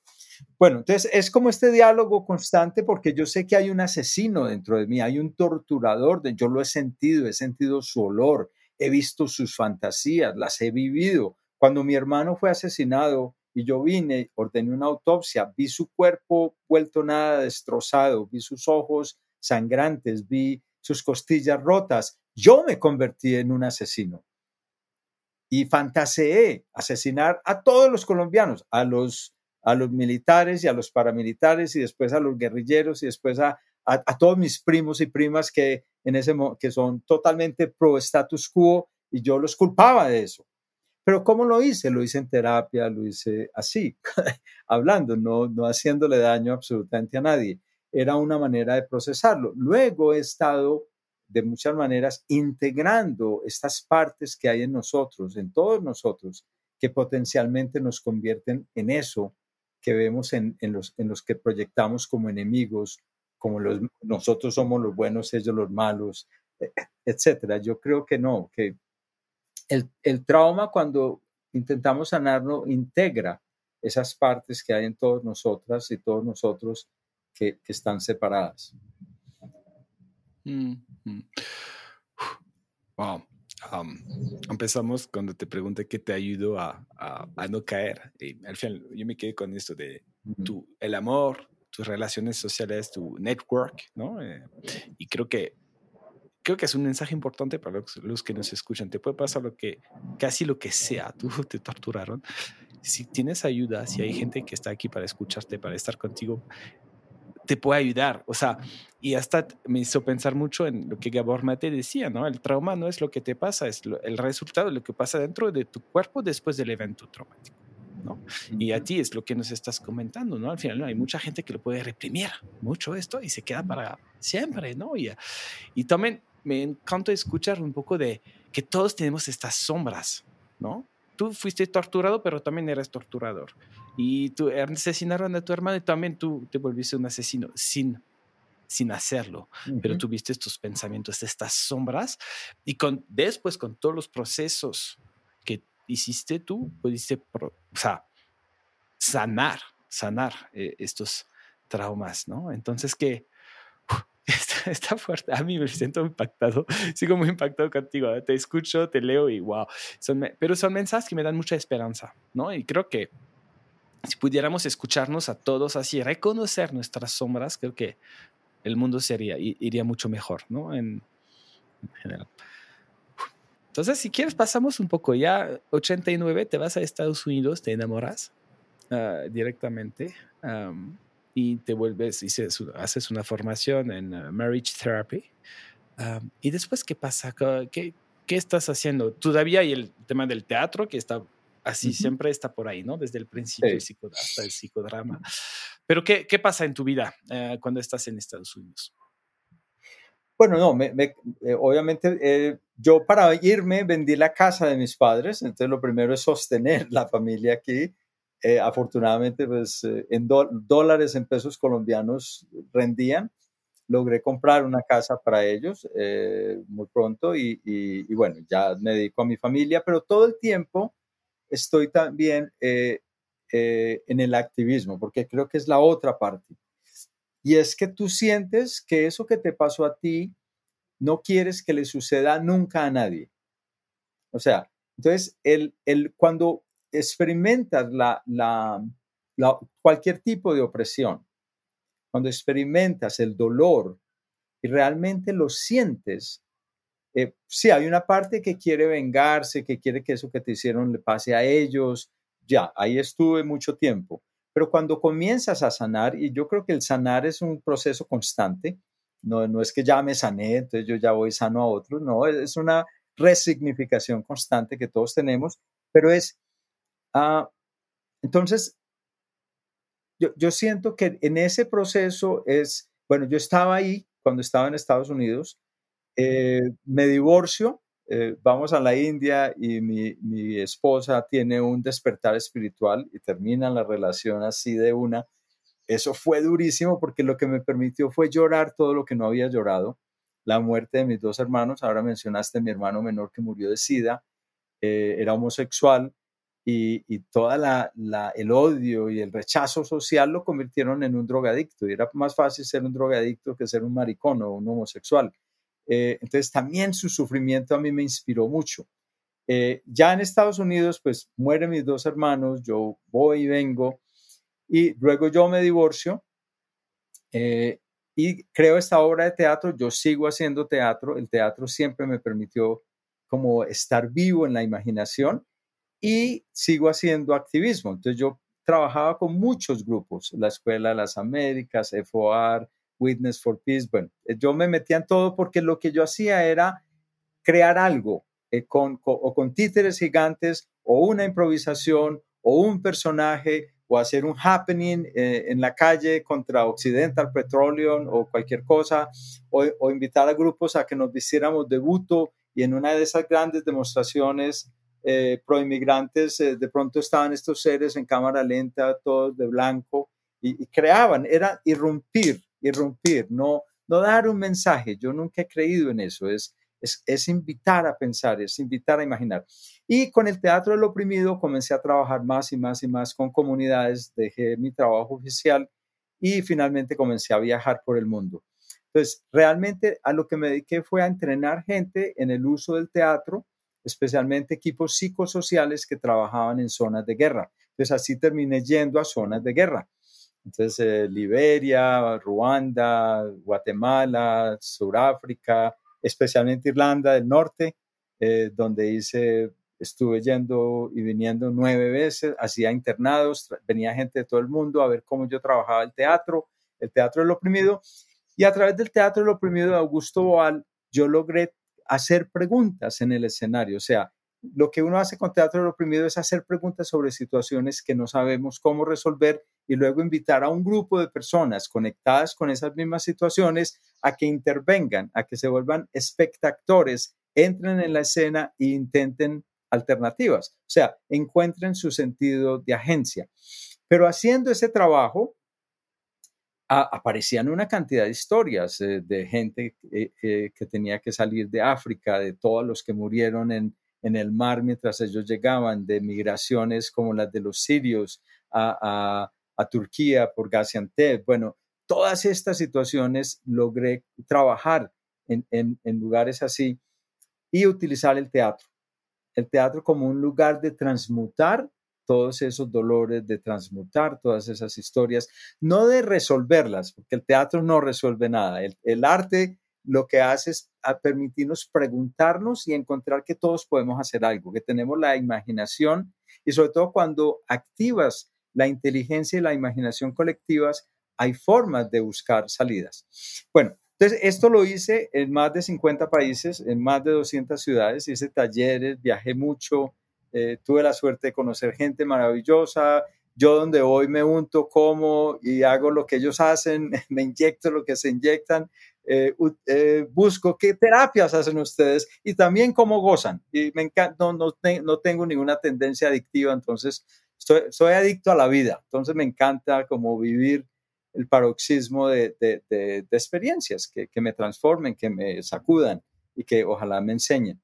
Bueno, entonces es como este diálogo constante porque yo sé que hay un asesino dentro de mí, hay un torturador, yo lo he sentido, he sentido su olor, he visto sus fantasías, las he vivido. Cuando mi hermano fue asesinado y yo vine, ordené una autopsia, vi su cuerpo vuelto nada destrozado, vi sus ojos sangrantes, vi sus costillas rotas, yo me convertí en un asesino y fantaseé asesinar a todos los colombianos, a los, a los militares y a los paramilitares y después a los guerrilleros y después a, a, todos mis primos y primas que, en ese, que son totalmente pro status quo y yo los culpaba de eso. Pero ¿cómo lo hice? Lo hice en terapia, lo hice así, *laughs* hablando, no, no haciéndole daño absolutamente a nadie. Era una manera de procesarlo. Luego he estado de muchas maneras integrando estas partes que hay en nosotros, en todos nosotros, que potencialmente nos convierten en eso que vemos en, los, en los que proyectamos como enemigos, como los, nosotros somos los buenos, ellos los malos, e, etcétera. Yo creo que no, que el, el trauma cuando intentamos sanarlo integra esas partes que hay en todos nosotras y todos nosotros que, que están separadas. Mm, mm. Wow. empezamos cuando te pregunté qué te ayudó a, a, no caer. Y al final yo me quedé con esto de tu, el amor, tus relaciones sociales, tu network, ¿no? Eh, y creo que creo que es un mensaje importante para los, que nos escuchan. Te puede pasar lo que, casi lo que sea, tú te torturaron. Si tienes ayuda, si hay gente que está aquí para escucharte, para estar contigo, te puede ayudar. O sea, y hasta me hizo pensar mucho en lo que Gabor Mate decía, ¿no? El trauma no es lo que te pasa, es el resultado lo que pasa dentro de tu cuerpo después del evento traumático. ¿No? Y a ti es lo que nos estás comentando, ¿no? Al final ¿no? hay mucha gente que lo puede reprimir mucho esto y se queda para siempre, ¿no? Y, y también me encanta escuchar un poco de que todos tenemos estas sombras, ¿no? Tú fuiste torturado, pero también eres torturador y tú asesinaron a tu hermano y también tú te volviste un asesino sin, sin hacerlo, pero tuviste estos pensamientos, estas sombras y con, después con todos los procesos hiciste tú, pudiste o sea, sanar, sanar eh, estos traumas, ¿no? Entonces que *laughs* está, fuerte. A mí me siento impactado. *laughs* Sigo muy impactado contigo. ¿eh? Te escucho, te leo y wow. pero son mensajes que me dan mucha esperanza, ¿no? Y creo que si pudiéramos escucharnos a todos así, reconocer nuestras sombras, creo que el mundo sería, iría mucho mejor, ¿no? En, general. Entonces, si quieres, pasamos un poco. Ya 89, te vas a Estados Unidos, te enamoras ah, directamente. y te vuelves, y haces una formación en uh, marriage therapy. ¿Y después qué pasa? ¿Qué, ¿Qué estás haciendo? Todavía hay el tema del teatro que está así, siempre está por ahí, ¿no? Desde el principio hasta el psicodrama. Pero ¿qué, qué pasa en tu vida eh, cuando estás en Estados Unidos? Bueno, no, me, eh, obviamente eh, yo para irme vendí la casa de mis padres, entonces lo primero es sostener la familia aquí. afortunadamente, pues en dólares, en pesos colombianos rendían. Logré comprar una casa para ellos muy pronto y, y, bueno, ya me dedico a mi familia, pero todo el tiempo estoy también eh, eh, en el activismo, porque creo que es la otra parte. Y es que tú sientes que eso que te pasó a ti no quieres que le suceda nunca a nadie. O sea, entonces, el, el, cuando experimentas la, la, cualquier tipo de opresión, cuando experimentas el dolor y realmente lo sientes, eh, sí, hay una parte que quiere vengarse, que quiere que eso que te hicieron le pase a ellos. Ya, ahí estuve mucho tiempo. Pero cuando comienzas a sanar, y yo creo que el sanar es un proceso constante, no, no es que ya me sané, entonces yo ya voy sano a otro, no, es una resignificación constante que todos tenemos, pero es, ah, entonces, yo, yo siento que en ese proceso es, bueno, yo estaba ahí cuando estaba en Estados Unidos, eh, me divorcio, eh, vamos a la India y mi, mi, esposa tiene un despertar espiritual y termina la relación así de una. Eso fue durísimo porque lo que me permitió fue llorar todo lo que no había llorado. La muerte de mis dos hermanos, ahora mencionaste mi hermano menor que murió de SIDA, eh, era homosexual y, y toda la, la, el odio y el rechazo social lo convirtieron en un drogadicto. Y era más fácil ser un drogadicto que ser un maricón o un homosexual. Eh, entonces también su sufrimiento a mí me inspiró mucho. Eh, ya en Estados Unidos, pues mueren mis dos hermanos, yo voy y vengo, y luego yo me divorcio eh, y creo esta obra de teatro, yo sigo haciendo teatro, el teatro siempre me permitió como estar vivo en la imaginación y sigo haciendo activismo. Entonces yo trabajaba con muchos grupos, la Escuela de las Américas, FOAR, Witness for Peace. Bueno, eh, yo me metía en todo porque lo que yo hacía era crear algo eh, con, o con títeres gigantes o una improvisación o un personaje o hacer un happening eh, en la calle contra Occidental Petroleum o cualquier cosa, o, invitar a grupos a que nos vistiéramos de buto y en una de esas grandes demostraciones pro inmigrantes, de pronto estaban estos seres en cámara lenta, todos de blanco, y, y creaban, era irrumpir, irrumpir, no, no dar un mensaje. Yo nunca he creído en eso, es, es, invitar a pensar, es invitar a imaginar. Y con el Teatro del Oprimido comencé a trabajar más y más y más con comunidades, dejé mi trabajo oficial y finalmente comencé a viajar por el mundo. Entonces, realmente a lo que me dediqué fue a entrenar gente en el uso del teatro, especialmente equipos psicosociales que trabajaban en zonas de guerra. Entonces, así terminé yendo a zonas de guerra. Entonces, eh, Liberia, Ruanda, Guatemala, Sudáfrica, especialmente Irlanda del Norte, eh, donde hice, estuve yendo y viniendo nueve veces, hacía internados, venía gente de todo el mundo a ver cómo yo trabajaba el teatro, el teatro del oprimido, y a través del teatro del oprimido de Augusto Boal, yo logré hacer preguntas en el escenario, o sea, lo que uno hace con teatro del oprimido es hacer preguntas sobre situaciones que no sabemos cómo resolver y luego invitar a un grupo de personas conectadas con esas mismas situaciones a que intervengan, a que se vuelvan espectadores, entren en la escena e intenten alternativas, o sea, encuentren su sentido de agencia. Pero haciendo ese trabajo, aparecían una cantidad de historias eh, de gente que tenía que salir de África, de todos los que murieron en, el mar mientras ellos llegaban, de migraciones como las de los sirios a, Turquía por Gaziantep. Bueno, todas estas situaciones logré trabajar en, lugares así y utilizar el teatro. El teatro como un lugar de transmutar todos esos dolores, de transmutar todas esas historias, no de resolverlas, porque el teatro no resuelve nada. El, arte lo que hace es permitirnos preguntarnos y encontrar que todos podemos hacer algo, que tenemos la imaginación y sobre todo cuando activas la inteligencia y la imaginación colectivas, hay formas de buscar salidas. Bueno, entonces esto lo hice en más de 50 países, en más de 200 ciudades, hice talleres, viajé mucho, eh, tuve la suerte de conocer gente maravillosa. Yo donde voy me unto, como y hago lo que ellos hacen, *laughs* me inyecto lo que se inyectan, eh, eh, busco qué terapias hacen ustedes y también cómo gozan. Y me encanta, no, no, no tengo ninguna tendencia adictiva, entonces soy, adicto a la vida, entonces me encanta como vivir el paroxismo de, de, experiencias que, que, me transformen, que me sacudan y que ojalá me enseñen.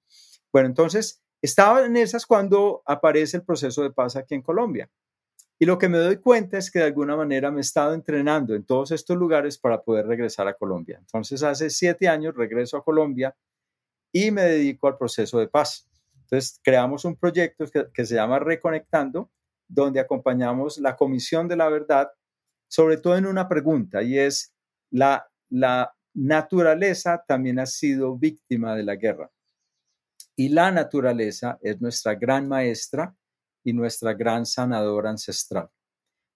Bueno, entonces estaba en esas cuando aparece el proceso de paz aquí en Colombia. Y lo que me doy cuenta es que de alguna manera me he estado entrenando en todos estos lugares para poder regresar a Colombia. Entonces, hace siete años regreso a Colombia y me dedico al proceso de paz. Entonces, creamos un proyecto que, que se llama Reconectando, donde acompañamos la Comisión de la Verdad, sobre todo en una pregunta, y es, la, la naturaleza también ha sido víctima de la guerra. Y la naturaleza es nuestra gran maestra y nuestra gran sanadora ancestral.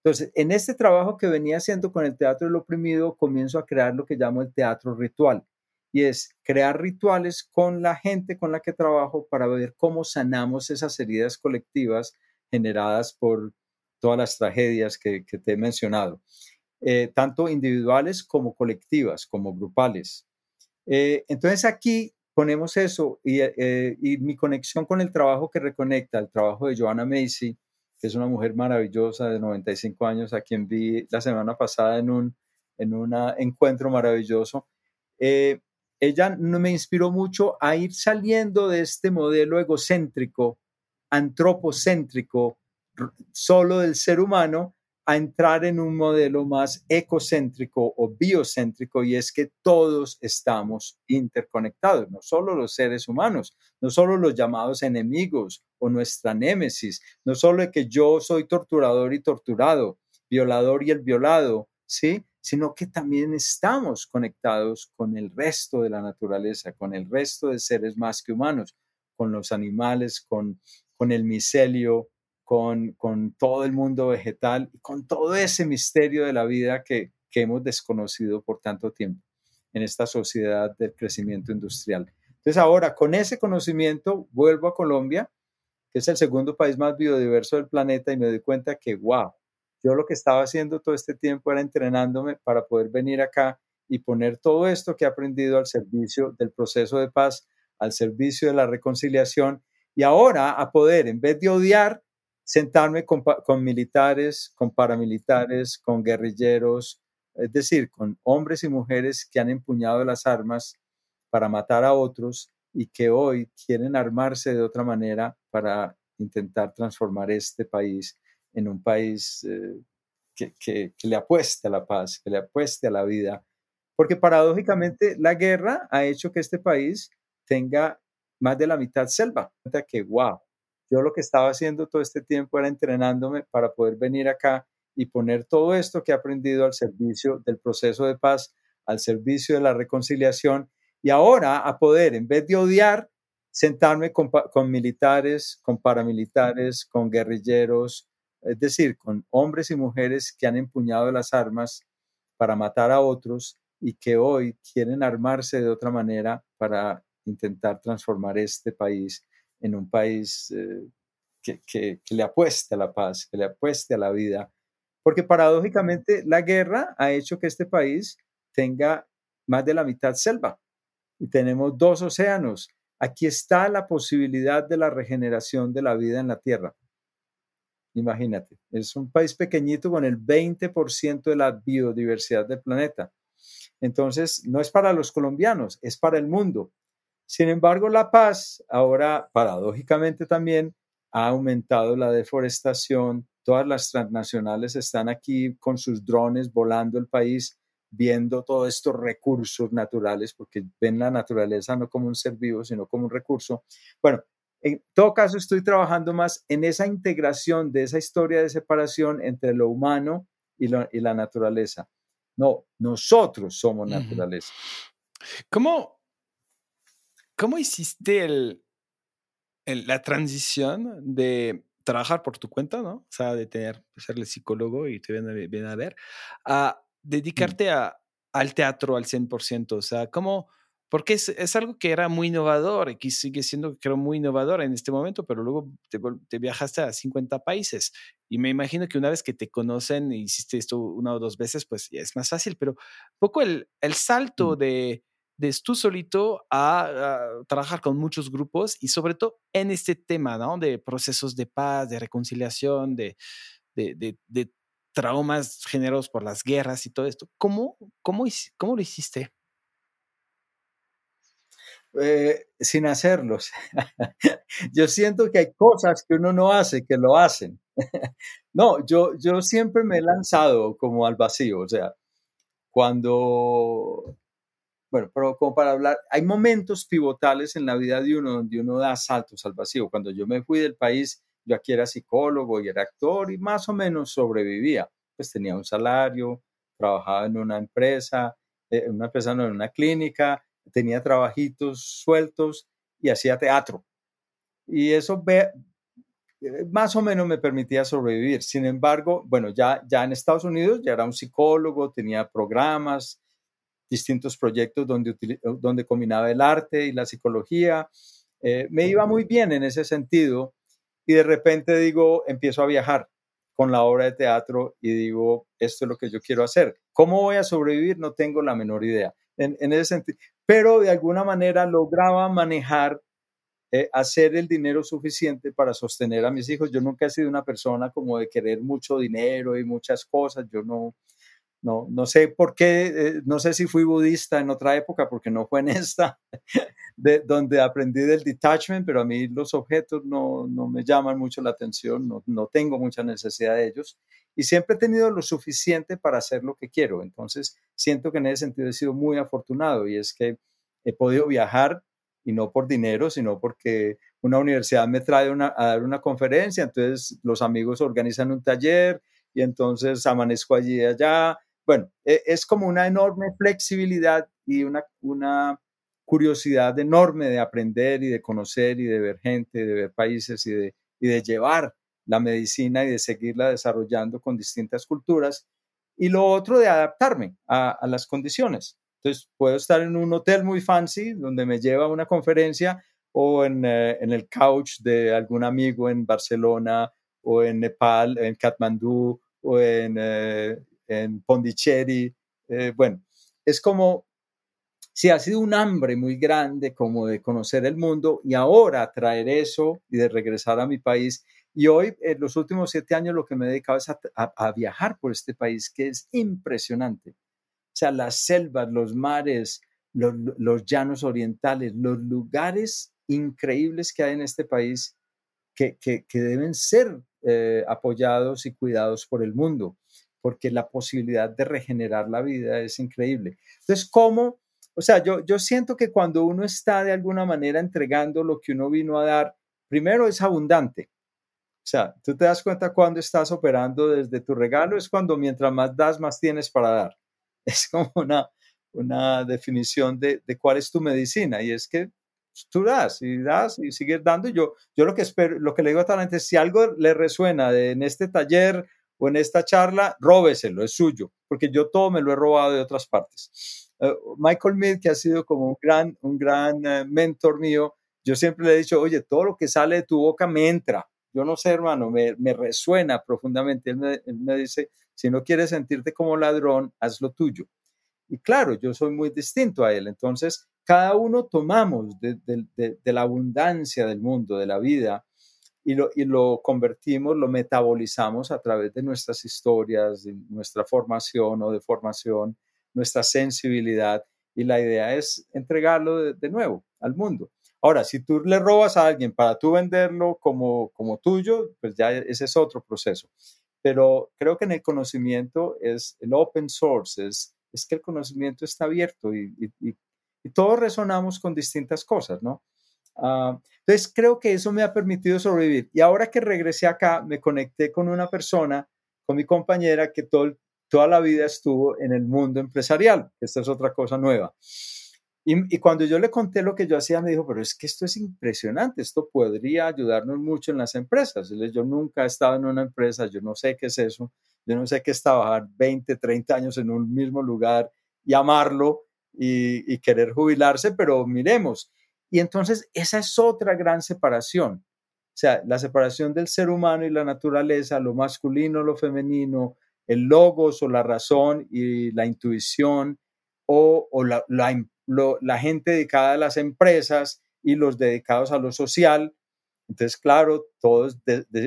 Entonces, en este trabajo que venía haciendo con el teatro del oprimido, comienzo a crear lo que llamo el teatro ritual. Y es crear rituales con la gente con la que trabajo para ver cómo sanamos esas heridas colectivas generadas por todas las tragedias que, te he mencionado, eh, tanto individuales como colectivas, como grupales. Eh, entonces aquí ponemos eso eh, y, mi conexión con el trabajo que reconecta, el trabajo de Joanna Macy, que es una mujer maravillosa de 95 años, a quien vi la semana pasada en un en un encuentro maravilloso. ella me inspiró mucho a ir saliendo de este modelo egocéntrico antropocéntrico solo del ser humano a entrar en un modelo más ecocéntrico o biocéntrico y es que todos estamos interconectados, no solo los seres humanos, no solo los llamados enemigos o nuestra némesis, no solo que yo soy torturador y torturado, violador y el violado, ¿sí? sino que también estamos conectados con el resto de la naturaleza, con el resto de seres más que humanos, con los animales, con con el micelio, con, con todo el mundo vegetal y con todo ese misterio de la vida que, que hemos desconocido por tanto tiempo en esta sociedad del crecimiento industrial. Entonces ahora con ese conocimiento vuelvo a Colombia, que es el segundo país más biodiverso del planeta y me doy cuenta que, wow, yo lo que estaba haciendo todo este tiempo era entrenándome para poder venir acá y poner todo esto que he aprendido al servicio del proceso de paz, al servicio de la reconciliación y ahora a poder, en vez de odiar, sentarme con, militares, con paramilitares, con guerrilleros, es decir, con hombres y mujeres que han empuñado las armas para matar a otros y que hoy quieren armarse de otra manera para intentar transformar este país en un país eh, que, que, le apueste a la paz, que le apueste a la vida. Porque paradójicamente la guerra ha hecho que este país tenga más de la mitad selva. Que, wow, yo lo que estaba haciendo todo este tiempo era entrenándome para poder venir acá y poner todo esto que he aprendido al servicio del proceso de paz, al servicio de la reconciliación y ahora a poder, en vez de odiar, sentarme con, con militares, con paramilitares, con guerrilleros, es decir, con hombres y mujeres que han empuñado las armas para matar a otros y que hoy quieren armarse de otra manera para intentar transformar este país en un país eh, que, le apueste a la paz, que le apueste a la vida. Porque paradójicamente la guerra ha hecho que este país tenga más de la mitad selva y tenemos dos océanos. Aquí está la posibilidad de la regeneración de la vida en la Tierra. Imagínate, es un país pequeñito con el 20% de la biodiversidad del planeta. Entonces, no es para los colombianos, es para el mundo. Sin embargo, la paz ahora, paradójicamente también, ha aumentado la deforestación. Todas las transnacionales están aquí con sus drones volando el país, viendo todos estos recursos naturales, porque ven la naturaleza no como un ser vivo, sino como un recurso. Bueno, en todo caso, estoy trabajando más en esa integración de esa historia de separación entre lo humano y, la naturaleza. No, nosotros somos naturaleza. ¿Cómo, ¿Cómo hiciste el, la transición de trabajar por tu cuenta, ¿no? O sea, de tener, serle psicólogo y te viene, a ver, a dedicarte a, al teatro al 100%? O sea, ¿cómo, porque es, algo que era muy innovador y que sigue siendo, creo, muy innovador en este momento, pero luego te, viajaste a 50 países y me imagino que una vez que te conocen y hiciste esto una o dos veces, pues es más fácil, pero poco el, el salto de, de tú solito a, trabajar con muchos grupos y sobre todo en este tema, ¿no? De procesos de paz, de reconciliación, de, de, de, traumas generados por las guerras y todo esto. ¿Cómo, cómo, cómo lo hiciste? Eh, sin hacerlos. *laughs* yo siento que hay cosas que uno no hace que lo hacen. *laughs* no, yo, yo siempre me he lanzado como al vacío, o sea, cuando, bueno, pero como para hablar, hay momentos pivotales en la vida de uno donde uno da saltos al vacío. Cuando yo me fui del país, yo aquí era psicólogo y era actor y más o menos sobrevivía. Pues tenía un salario, trabajaba en una empresa, en eh, una empresa, no, en una clínica, tenía trabajitos sueltos y hacía teatro. Y eso eh, más o menos me permitía sobrevivir. Sin embargo, bueno, ya, ya en Estados Unidos ya era un psicólogo, tenía programas, distintos proyectos donde, donde combinaba el arte y la psicología. Eh, me iba muy bien en ese sentido y de repente digo, empiezo a viajar con la obra de teatro y digo, esto es lo que yo quiero hacer. ¿Cómo voy a sobrevivir? No tengo la menor idea. En, en ese sentido, pero de alguna manera lograba manejar, eh, hacer el dinero suficiente para sostener a mis hijos. Yo nunca he sido una persona como de querer mucho dinero y muchas cosas. Yo no, no, no sé por qué, eh, no sé si fui budista en otra época, porque no fue en *laughs* esta, de, donde aprendí del detachment, pero a mí los objetos no, no me llaman mucho la atención, no, no, tengo mucha necesidad de ellos y siempre he tenido lo suficiente para hacer lo que quiero. Entonces, siento que en ese sentido he sido muy afortunado y es que he podido viajar y no por dinero, sino porque una universidad me trae a dar una conferencia, entonces los amigos organizan un taller y entonces amanezco allí y allá. Bueno, e, es como una enorme flexibilidad y una, curiosidad enorme de aprender y de conocer y de ver gente, de ver países y de, llevar la medicina y de seguirla desarrollando con distintas culturas. Y lo otro de adaptarme a, las condiciones. Entonces, puedo estar en un hotel muy fancy donde me lleva a una conferencia o en, eh, el couch de algún amigo en Barcelona o en Nepal, en Katmandú o en, eh, en Pondicherry. Eh, bueno, es como si ha sido un hambre muy grande como de conocer el mundo y ahora traer eso y de regresar a mi país y hoy, en los últimos siete años, lo que me he dedicado es a, viajar por este país, que es impresionante. O sea, las selvas, los mares, los, llanos orientales, los lugares increíbles que hay en este país que, deben ser eh, apoyados y cuidados por el mundo, porque la posibilidad de regenerar la vida es increíble. Entonces, ¿cómo? O sea, yo, yo siento que cuando uno está de alguna manera entregando lo que uno vino a dar, primero es abundante, o sea, tú te das cuenta cuando estás operando desde tu regalo, es cuando mientras más das, más tienes para dar. *laughs* Es como una, una definición de, de cuál es tu medicina y es que tú das y das y sigues dando. Yo, yo lo que espero, lo que le digo a la gente, si algo le resuena en este taller o en esta charla, róbeselo, es suyo, porque yo todo me lo he robado de otras partes. Eh, Michael Mead, que ha sido como un gran, un gran eh, mentor mío, yo siempre le he dicho, oye, todo lo que sale de tu boca me entra yo no sé, hermano, me, resuena profundamente. Él me, dice, si no quieres sentirte como ladrón, haz lo tuyo. Y claro, yo soy muy distinto a él. Entonces, cada uno tomamos de, la abundancia del mundo, de la vida, y lo, y lo, convertimos, lo metabolizamos a través de nuestras historias, de nuestra formación o de formación, nuestra sensibilidad. Y la idea es entregarlo de nuevo al mundo. Ahora, si tú le robas a alguien para tú venderlo como, como tuyo, pues ya ese es otro proceso. Pero creo que en el conocimiento es el open source, es, que el conocimiento está abierto y, y, todos resonamos con distintas cosas, ¿no? Ah, entonces, creo que eso me ha permitido sobrevivir. Y ahora que regresé acá, me conecté con una persona, con mi compañera, que todo, toda la vida estuvo en el mundo empresarial. Esta es otra cosa nueva. Y, cuando yo le conté lo que yo hacía, me dijo, pero es que esto es impresionante, esto podría ayudarnos mucho en las empresas. Yo nunca he estado en una empresa, yo no sé qué es eso, yo no sé qué es trabajar 20, 30 años en un mismo lugar y amarlo y querer jubilarse, pero miremos. Y entonces esa es otra gran separación. O sea, la separación del ser humano y la naturaleza, lo masculino, lo femenino, el logos o la razón y la intuición o, o la, la, la, gente dedicada a las empresas y los dedicados a lo social. Entonces, claro, todos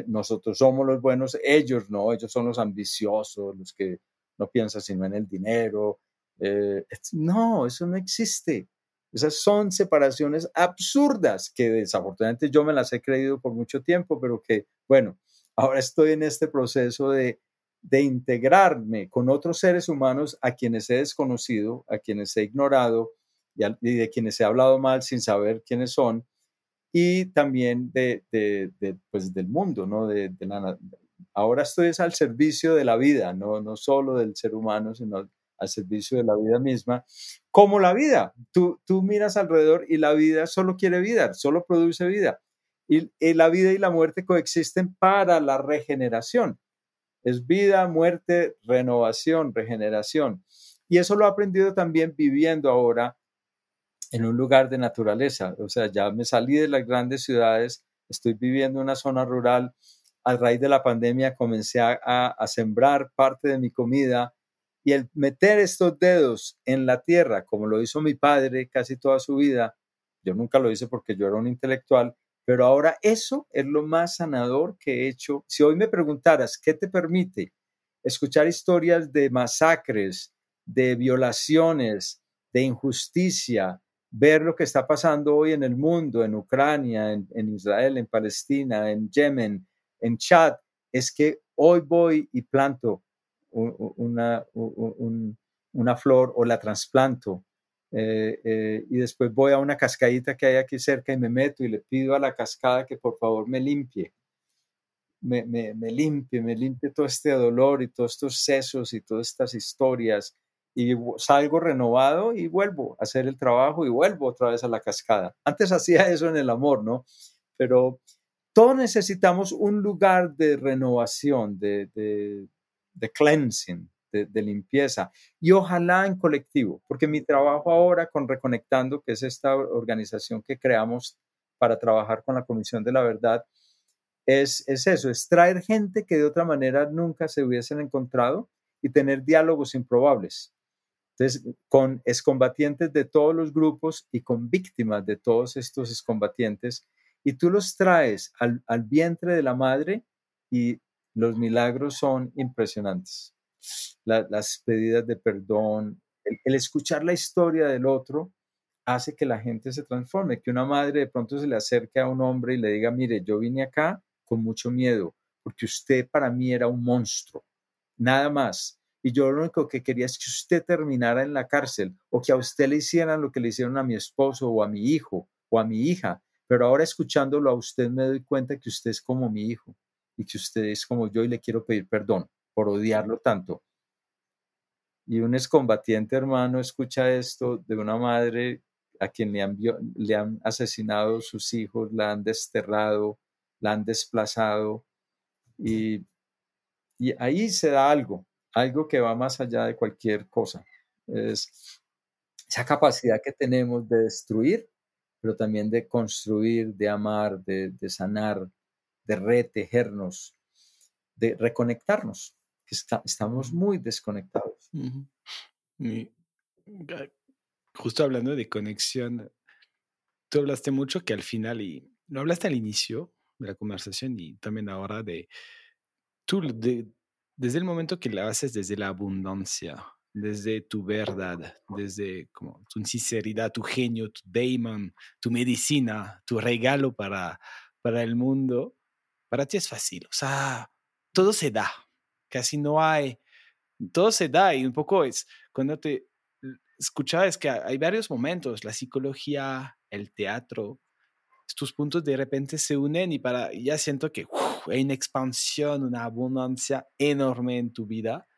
nosotros somos los buenos, ellos no, ellos son los ambiciosos, los que no piensan sino en el dinero. Eh, no, eso no existe. Esas son separaciones absurdas que desafortunadamente yo me las he creído por mucho tiempo, pero que, bueno, ahora estoy en este proceso de, de integrarme con otros seres humanos a quienes he desconocido, a quienes he ignorado y, de quienes he hablado mal sin saber quiénes son, y también de, de, pues del mundo, ¿no? De, la, ahora estoy al servicio de la vida, ¿no? no solo del ser humano, sino al servicio de la vida misma, como la vida. Tú, tú miras alrededor y la vida solo quiere vida, solo produce vida. Y, la vida y la muerte coexisten para la regeneración. Es vida, muerte, renovación, regeneración. Y eso lo he aprendido también viviendo ahora en un lugar de naturaleza. O sea, ya me salí de las grandes ciudades, estoy viviendo en una zona rural. A raíz de la pandemia comencé a, a sembrar parte de mi comida y el meter estos dedos en la tierra, como lo hizo mi padre casi toda su vida, yo nunca lo hice porque yo era un intelectual, pero ahora eso es lo más sanador que he hecho. Si hoy me preguntaras, ¿qué te permite escuchar historias de masacres, de violaciones, de injusticia, ver lo que está pasando hoy en el mundo, en Ucrania, en, Israel, en Palestina, en Yemen, en Chad, es que hoy voy y planto una, una flor o la trasplanto. Eh, eh, y después voy a una cascadita que hay aquí cerca y me meto y le pido a la cascada que por favor me limpie, me, limpie, me limpie todo este dolor y todos estos sesos y todas estas historias y salgo renovado y vuelvo a hacer el trabajo y vuelvo otra vez a la cascada. Antes hacía eso en el amor, ¿no? Pero todos necesitamos un lugar de renovación, de cleansing, de, limpieza, y ojalá en colectivo, porque mi trabajo ahora con Reconectando, que es esta organización que creamos para trabajar con la Comisión de la Verdad, es, es eso, es traer gente que de otra manera nunca se hubiesen encontrado y tener diálogos improbables. Entonces, con excombatientes de todos los grupos y con víctimas de todos estos excombatientes, y tú los traes al, al vientre de la madre y los milagros son impresionantes. las pedidas de perdón, el, escuchar la historia del otro hace que la gente se transforme, que una madre de pronto se le acerque a un hombre y le diga, mire, yo vine acá con mucho miedo, porque usted para mí era un monstruo, nada más. Y yo lo único que quería es que usted terminara en la cárcel o que a usted le hicieran lo que le hicieron a mi esposo o a mi hijo o a mi hija. Pero ahora escuchándolo a usted me doy cuenta que usted es como mi hijo y que usted es como yo y le quiero pedir perdón por odiarlo tanto. Y un excombatiente hermano escucha esto de una madre a quien le han, le han asesinado sus hijos, la han desterrado, la han desplazado y, y ahí se da algo, algo que va más allá de cualquier cosa. Es esa capacidad que tenemos de destruir, pero también de construir, de amar, de, de sanar, de retejernos, de reconectarnos, estamos muy desconectados. justo hablando de conexión, tú hablaste mucho que al final, y lo hablaste al inicio de la conversación y también ahora de, tú desde el momento que la haces desde la abundancia, desde tu verdad, desde como tu sinceridad, tu genio, tu daemon, tu medicina, tu regalo para, para el mundo, para ti es fácil. O sea, todo se da. Casi no hay. Todo se da y un poco es cuando te escuchaba es que hay varios momentos, la psicología, el teatro, estos puntos de repente se unen y para ya siento que hay una expansión, una abundancia enorme en tu vida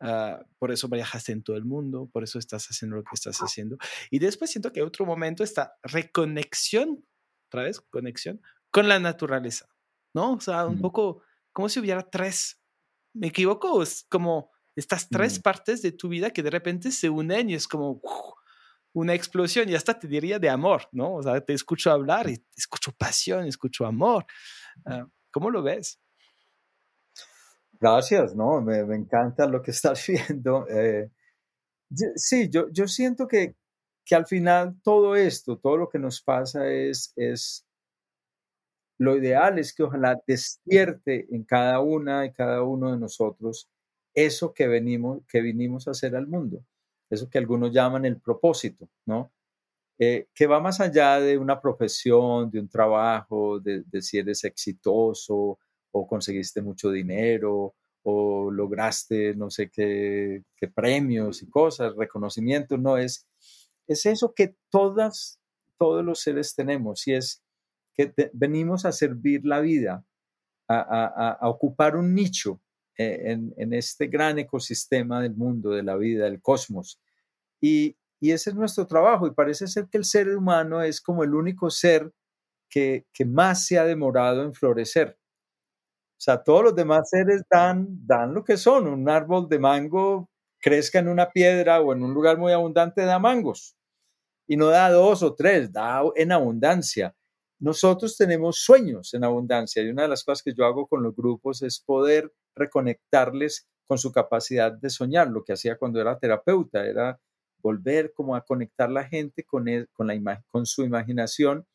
Ah, por eso viajaste en todo el mundo, por eso estás haciendo lo que estás haciendo. Y después siento que otro momento esta reconexión, otra vez, conexión con la naturaleza, ¿no? O sea, un poco como si hubiera tres, ¿me equivoco? Es como estas tres partes de tu vida que de repente se unen y es como una explosión y hasta te diría de amor, ¿no? O sea, te escucho hablar y escucho pasión, escucho amor. Ah, ¿Cómo lo ves? Gracias, ¿no? Me, encanta lo que *laughs* estás viendo. Eh, sí, yo, yo siento que, que al final todo esto, todo lo que nos pasa es, es, lo ideal es que ojalá despierte en cada una y cada uno de nosotros eso que venimos, que vinimos a hacer al mundo, eso que algunos llaman el propósito, ¿no? Eh, que va más allá de una profesión, de un trabajo, de, de si eres exitoso, o conseguiste mucho dinero o lograste no sé qué, premios y cosas, reconocimiento, no es, es eso que todas, todos los seres tenemos y es que venimos a servir la vida, a, ocupar un nicho eh, en, este gran ecosistema del mundo, de la vida, del cosmos. Y, ese es nuestro trabajo y parece ser que el ser humano es como el único ser que, que más se ha demorado en florecer. O sea, todos los demás seres dan, dan lo que son. Un árbol de mango crezca en una piedra o en un lugar muy abundante da mangos. Y no da dos o tres, da en abundancia. Nosotros tenemos sueños en abundancia y una de las cosas que yo hago con los grupos es poder reconectarles con su capacidad de soñar, lo que hacía cuando era terapeuta, era volver como a conectar la gente con, e, con, la con su imaginación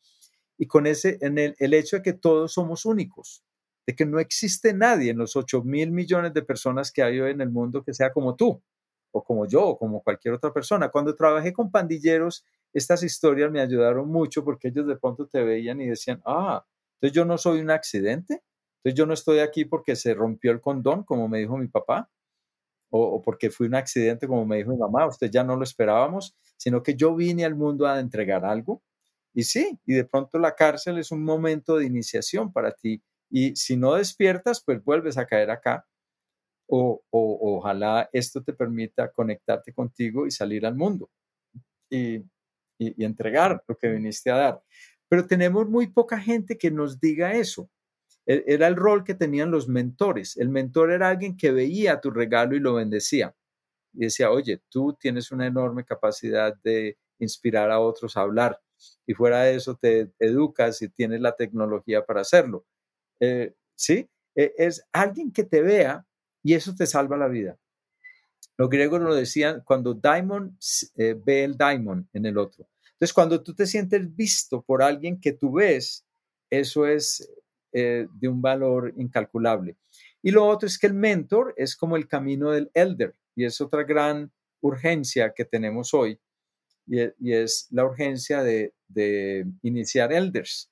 y con ese, en el, el hecho de que todos somos únicos de que no existe nadie en los 8 mil millones de personas que hay hoy en el mundo que sea como tú, o como yo, o como cualquier otra persona. Cuando trabajé con pandilleros, estas historias me ayudaron mucho porque ellos de pronto te veían y decían, ah, entonces yo no soy un accidente, entonces yo no estoy aquí porque se rompió el condón, como me dijo mi papá, o, o porque fui un accidente, como me dijo mi mamá, usted ya no lo esperábamos, sino que yo vine al mundo a entregar algo. Y sí, y de pronto la cárcel es un momento de iniciación para ti y si no despiertas, pues vuelves a caer acá. O, ojalá esto te permita conectarte contigo y salir al mundo y, entregar lo que viniste a dar. Pero tenemos muy poca gente que nos diga eso. E, era el rol que tenían los mentores. El mentor era alguien que veía tu regalo y lo bendecía. Y decía, oye, tú tienes una enorme capacidad de inspirar a otros a hablar. Y fuera de eso te educas y tienes la tecnología para hacerlo. Eh, ¿sí? Eh, es alguien que te vea y eso te salva la vida. Los griegos lo decían cuando Diamond eh, ve el Diamond en el otro. Entonces, cuando tú te sientes visto por alguien que tú ves, eso es de un valor incalculable. Y lo otro es que el mentor es como el camino del elder y es otra gran urgencia que tenemos hoy y, es la urgencia de, iniciar elders,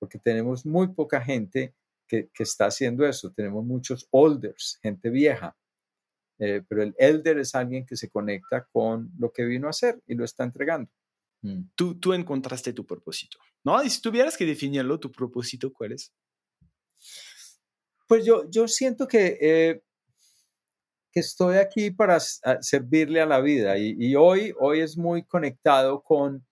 porque tenemos muy poca gente que, está haciendo eso. Tenemos muchos elders, gente vieja, eh, pero el elder es alguien que se conecta con lo que vino a hacer y lo está entregando. Mm. Tú, tú encontraste tu propósito, ¿no? Y si tuvieras que definirlo, tu propósito, ¿cuál es? Pues yo, yo siento que, eh, que estoy aquí para servirle a la vida y, hoy, hoy es muy conectado con,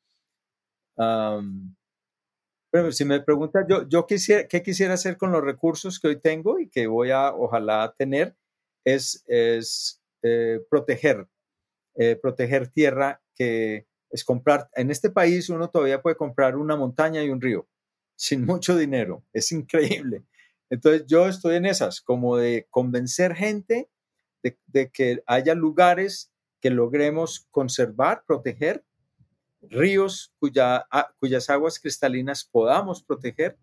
si me preguntas, yo, yo quisiera, ¿qué quisiera hacer con los recursos que hoy tengo y que voy a, ojalá, tener? Es, es eh, proteger, eh, proteger tierra que es comprar. En este país uno todavía puede comprar una montaña y un río *laughs* sin mucho dinero. Es increíble. Entonces yo estoy en esas, como de convencer gente de, que haya lugares que logremos conservar, proteger ríos cuya, cuyas aguas cristalinas podamos proteger.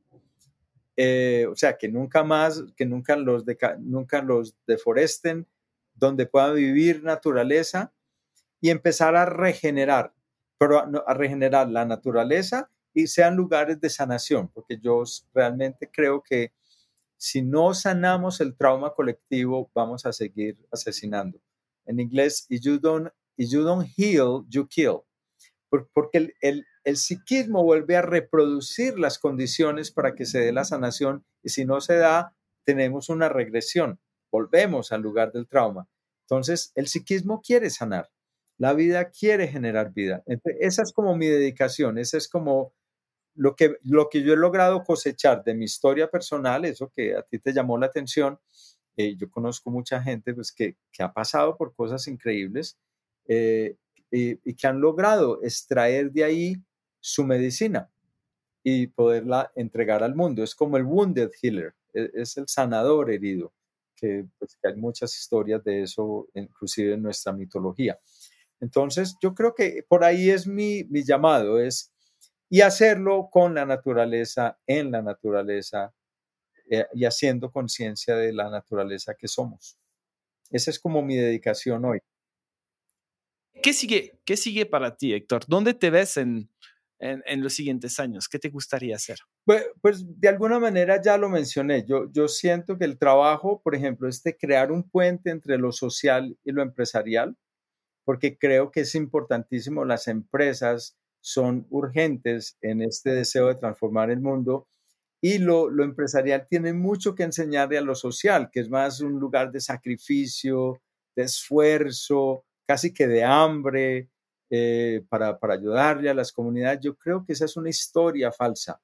Eh, o sea, que nunca más, que nunca los, nunca los deforesten, donde pueda vivir naturaleza y empezar a regenerar, pero a, regenerar la naturaleza y sean lugares de sanación, porque yo realmente creo que si no sanamos el trauma colectivo, vamos a seguir asesinando. En inglés, if you don't, if you don't heal, you kill porque el, psiquismo vuelve a reproducir las condiciones para que se dé la sanación y si no se da, tenemos una regresión, volvemos al lugar del trauma. Entonces, el psiquismo quiere sanar, la vida quiere generar vida. esa es como mi dedicación, esa es como lo que, lo que yo he logrado cosechar de mi historia personal, eso que a ti te llamó la atención. Eh, yo conozco mucha gente pues, que, que, ha pasado por cosas increíbles eh, y, que han logrado extraer de ahí su medicina y poderla entregar al mundo. Es como el wounded healer, e, es, el sanador herido, que, pues, que hay muchas historias de eso, inclusive en nuestra mitología. Entonces, yo creo que por ahí es mi, mi llamado, es y hacerlo con la naturaleza, en la naturaleza eh, y haciendo conciencia de la naturaleza que somos. Esa es como mi dedicación hoy. ¿Qué sigue, qué sigue para ti, Héctor? ¿Dónde te ves en, en, los siguientes años? ¿Qué te gustaría hacer? Pues, pues, de alguna manera ya lo mencioné. Yo, yo siento que el trabajo, por ejemplo, es de crear un puente entre lo social y lo empresarial, porque creo que es importantísimo las empresas son urgentes en este deseo de transformar el mundo y lo, empresarial tiene mucho que enseñarle a lo social, que es más un lugar de sacrificio, de esfuerzo, casi que de hambre, eh, para, ayudarle a las comunidades. Yo creo que esa es una historia falsa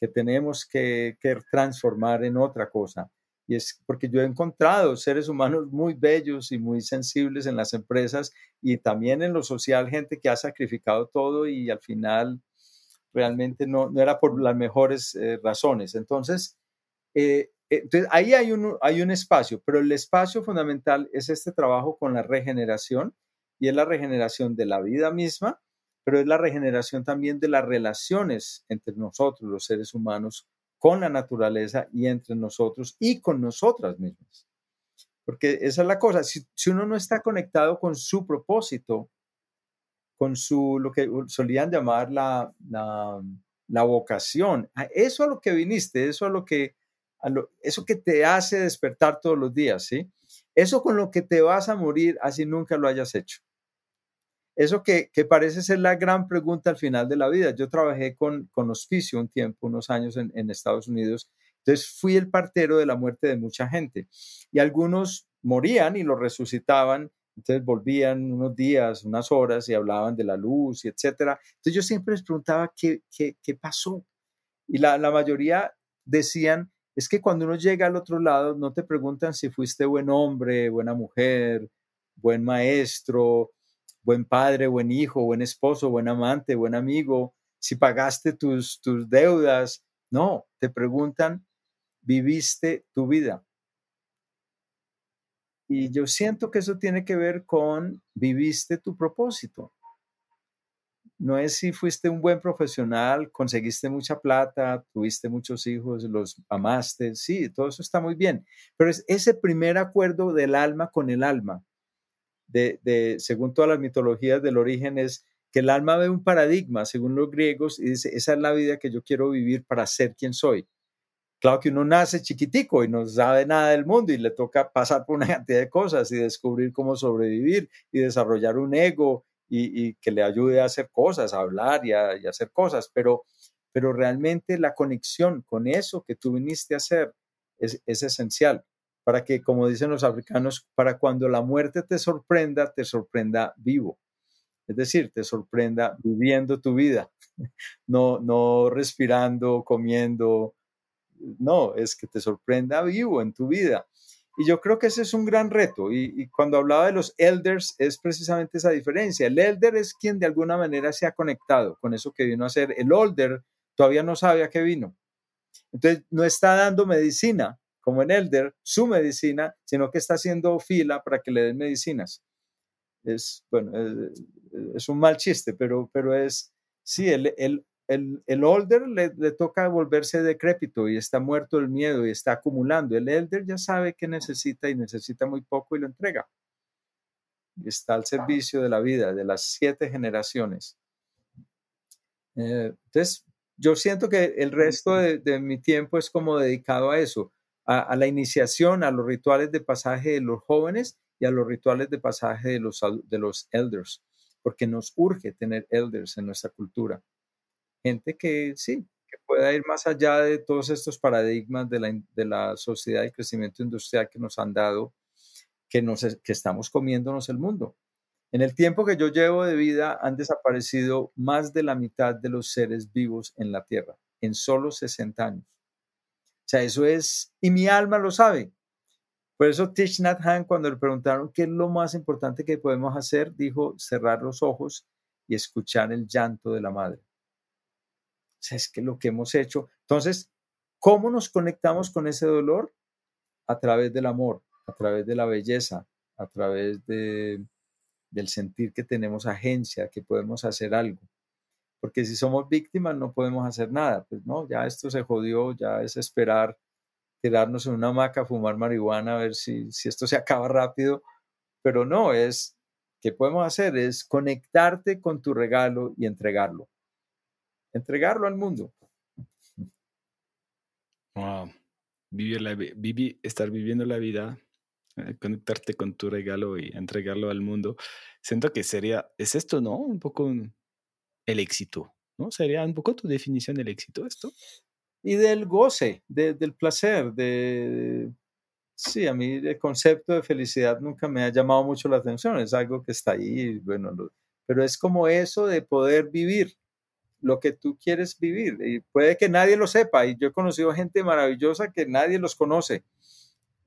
que tenemos que, que transformar en otra cosa. Y es porque yo he encontrado seres humanos muy bellos y muy sensibles en las empresas y también en lo social, gente que ha sacrificado todo y al final realmente no, era por las mejores eh, razones. Entonces, eh, entonces, ahí hay un, hay un espacio, pero el espacio fundamental es este trabajo con la regeneración y es la regeneración de la vida misma, pero es la regeneración también de las relaciones entre nosotros, los seres humanos, con la naturaleza y entre nosotros y con nosotras mismas. Porque esa es la cosa, si, uno no está conectado con su propósito, con su, lo que solían llamar la, la, vocación, eso a lo que viniste, eso a lo que, a lo, eso que te hace despertar todos los días, ¿sí? Eso con lo que te vas a morir así nunca lo hayas hecho. Eso que, parece ser la gran pregunta al final de la vida. Yo trabajé con, con hospicio un tiempo, unos años en, en Estados Unidos, entonces fui el partero de la muerte de mucha gente y algunos morían y los resucitaban, entonces volvían unos días, unas horas y hablaban de la luz y etcétera. Entonces yo siempre les preguntaba qué, qué, qué pasó y la, la mayoría decían, es que cuando uno llega al otro lado no te preguntan si fuiste buen hombre, buena mujer, buen maestro, buen padre, buen hijo, buen esposo, buen amante, buen amigo, si pagaste tus, tus deudas. No, te preguntan, ¿viviste tu vida? Y yo siento que eso tiene que ver con viviste tu propósito. No es si fuiste un buen profesional, conseguiste mucha plata, tuviste muchos hijos, los amaste, sí, todo eso está muy bien, pero es ese primer acuerdo del alma con el alma, de, según todas las mitologías del origen, es que el alma ve un paradigma, según los griegos, y dice, esa es la vida que yo quiero vivir para ser quien soy. Claro que uno nace chiquitico y no sabe nada del mundo y le toca pasar por una *laughs* cantidad de cosas y descubrir cómo sobrevivir y desarrollar un ego y, que le ayude a hacer cosas, a hablar y a, hacer cosas, pero, pero realmente la conexión con eso que tú viniste a hacer es, es esencial para que, como dicen los africanos, para cuando la muerte te sorprenda, te sorprenda vivo. Es decir, te sorprenda viviendo tu vida, *laughs* no, no respirando, comiendo. No, es que te sorprenda vivo en tu vida. Y yo creo que ese es un gran reto. Y, cuando hablaba de los elders, es precisamente esa diferencia. El elder es quien de alguna manera se ha conectado con eso que vino a ser. El older todavía no sabe a qué vino. Entonces, no está dando medicina, como en Elder, su medicina, sino que está haciendo fila para que le den medicinas. Es, bueno, es, un mal chiste, pero, pero es, sí, el, el, el, el Older le, le, toca volverse decrépito y está muerto el miedo y está acumulando. El Elder ya sabe que necesita y necesita muy poco y lo entrega. Y está al servicio de la vida, de las siete generaciones. Eh, entonces, yo siento que el resto de, de, mi tiempo es como dedicado a eso, a, la iniciación, a los rituales de pasaje de los jóvenes y a los rituales de pasaje de los, de los elders, porque nos urge tener elders en nuestra cultura. Gente que sí, que pueda ir más allá de todos estos paradigmas de la, de la sociedad y crecimiento industrial que nos han dado, que, nos, que estamos comiéndonos el mundo. En el tiempo que yo llevo de vida han desaparecido más de la mitad de los seres vivos en la Tierra, en solo 60 años. Sea, eso es, y mi alma lo sabe. Por eso Tish Nhat Hanh, cuando le preguntaron qué es lo más importante que podemos hacer, dijo cerrar los ojos y escuchar el llanto de la madre. O sea, es que lo que hemos hecho. Entonces, ¿cómo nos conectamos con ese dolor? A través del amor, a través de la belleza, a través de, del sentir que tenemos agencia, que podemos hacer algo. Porque si somos víctimas no podemos hacer nada. Pues no, ya esto se jodió, ya es esperar tirarnos en una hamaca, fumar marihuana, a ver si, si esto se acaba rápido. Pero no, es, ¿qué podemos hacer? Es conectarte con tu regalo y entregarlo. Entregarlo al mundo. Wow. Vivir la, vivir, estar viviendo la vida, eh, conectarte con tu regalo y entregarlo al mundo. Siento que sería, es esto, ¿no? Un poco el éxito, ¿no? Sería un poco tu definición del éxito esto y del goce, del placer, de... Sí, a mí el concepto de felicidad nunca me ha llamado mucho la atención, es algo que está ahí, bueno, pero es como eso de poder vivir lo que tú quieres vivir. Y puede que nadie lo sepa, y yo he conocido gente maravillosa que nadie los conoce,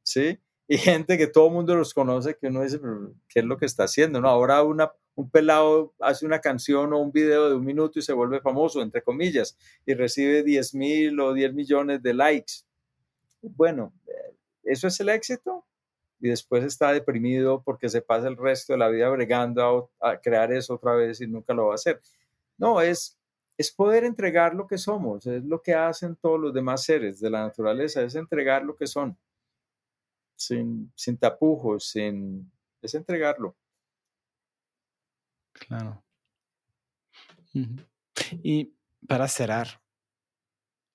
¿sí? Y gente que todo el mundo los conoce, que uno dice, ¿qué es lo que está haciendo? ¿no? Ahora una, un pelado hace una canción o un video de un minuto y se vuelve famoso, entre comillas, y recibe 10 mil o 10 millones de likes. Bueno, ¿eso es el éxito? Y después está deprimido porque se pasa el resto de la vida bregando a, crear eso otra vez y nunca lo va a hacer. No, es, es poder entregar lo que somos, es lo que hacen todos los demás seres de la naturaleza, es entregar lo que son, sin, sin tapujos, sin, es entregarlo. Claro. Y para cerrar,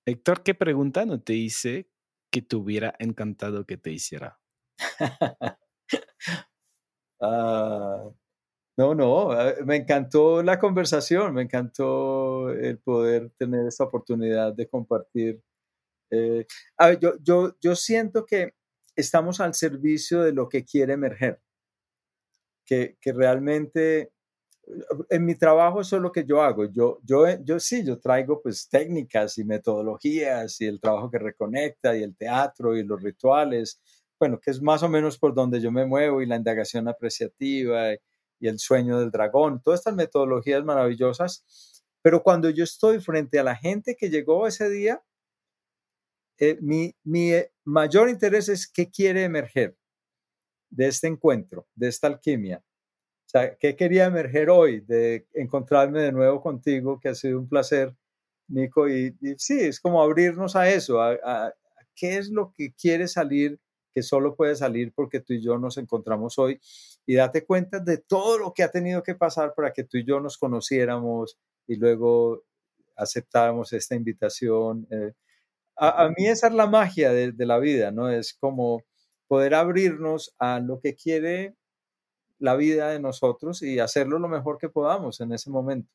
Héctor, ¿qué pregunta no te hice que te hubiera encantado que te hiciera? *laughs* Ah, no, no, ah, me encantó la conversación, me encantó el poder tener esta oportunidad de compartir. Eh, a ver, yo, yo, yo siento que estamos al servicio de lo que quiere emerger, que, que realmente en mi trabajo eso es lo que yo hago. Yo, yo, yo sí, yo traigo pues técnicas y metodologías y el trabajo que reconecta y el teatro y los rituales, bueno, que es más o menos por donde yo me muevo y la indagación apreciativa y el sueño del dragón, todas estas metodologías maravillosas. Pero cuando yo estoy frente a la gente que llegó ese día, eh, mi, mi mayor interés es qué quiere emerger de este encuentro, de esta alquimia sea, ¿qué quería emerger hoy de encontrarme de nuevo contigo, que ha sido un placer, Nico? Y, sí, es como abrirnos a eso, a, qué es lo que quiere salir, que solo puede salir porque tú y yo nos encontramos hoy. Y date cuenta de todo lo que ha tenido que pasar para que tú y yo nos conociéramos y luego aceptáramos esta invitación. Eh, a, mí esa es la magia de, de la vida, ¿no? Es como poder abrirnos a lo que quiere la vida de nosotros y hacerlo lo mejor que podamos en ese momento.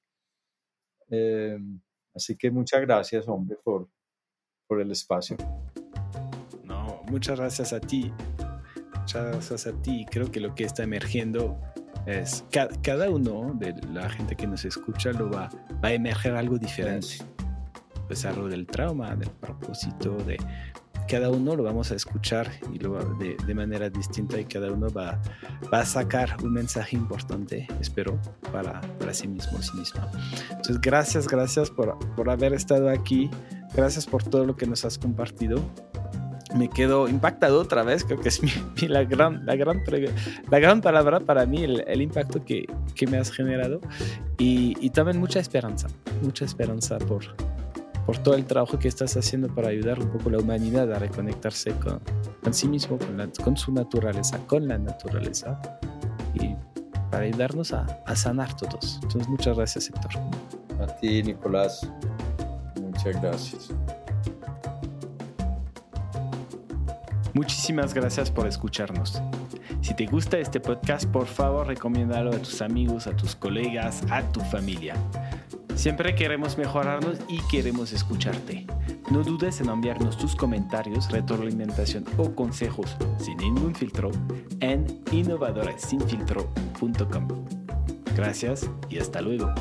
Eh, así que muchas gracias, hombre, por, por el espacio. No, muchas gracias a ti. Muchas gracias a ti. Creo que lo que está emergiendo es cada uno de la gente que nos escucha lo va, va a emerger algo diferente. Algo del trauma, del propósito, de cada uno lo vamos a escuchar y lo, de, de, manera distinta y cada uno va, va, a sacar un mensaje importante, espero, para, para sí mismo, sí misma. Entonces, gracias, gracias por, por haber estado aquí, gracias por todo lo que nos has compartido. Me quedo impactado otra vez, creo que es mi, la, gran, la, gran, la gran palabra para mí, el, el impacto que, que, me has generado. Y, y, también mucha esperanza, mucha esperanza por, por todo el trabajo que estás haciendo para ayudar un poco a la humanidad a reconectarse con, con sí mismo, con, con, su naturaleza, con la naturaleza y para ayudarnos a, a sanar todos. Entonces, muchas gracias, Héctor. A ti, Nicolás. Muchas gracias. Muchísimas gracias por escucharnos. Si te gusta este podcast, por favor, recomiéndalo a tus amigos, a tus colegas, a tu familia. Siempre queremos mejorarnos y queremos escucharte. No dudes en enviarnos tus comentarios, retroalimentación o consejos sin ningún filtro en innovadoresinfiltro.com. Gracias y hasta luego.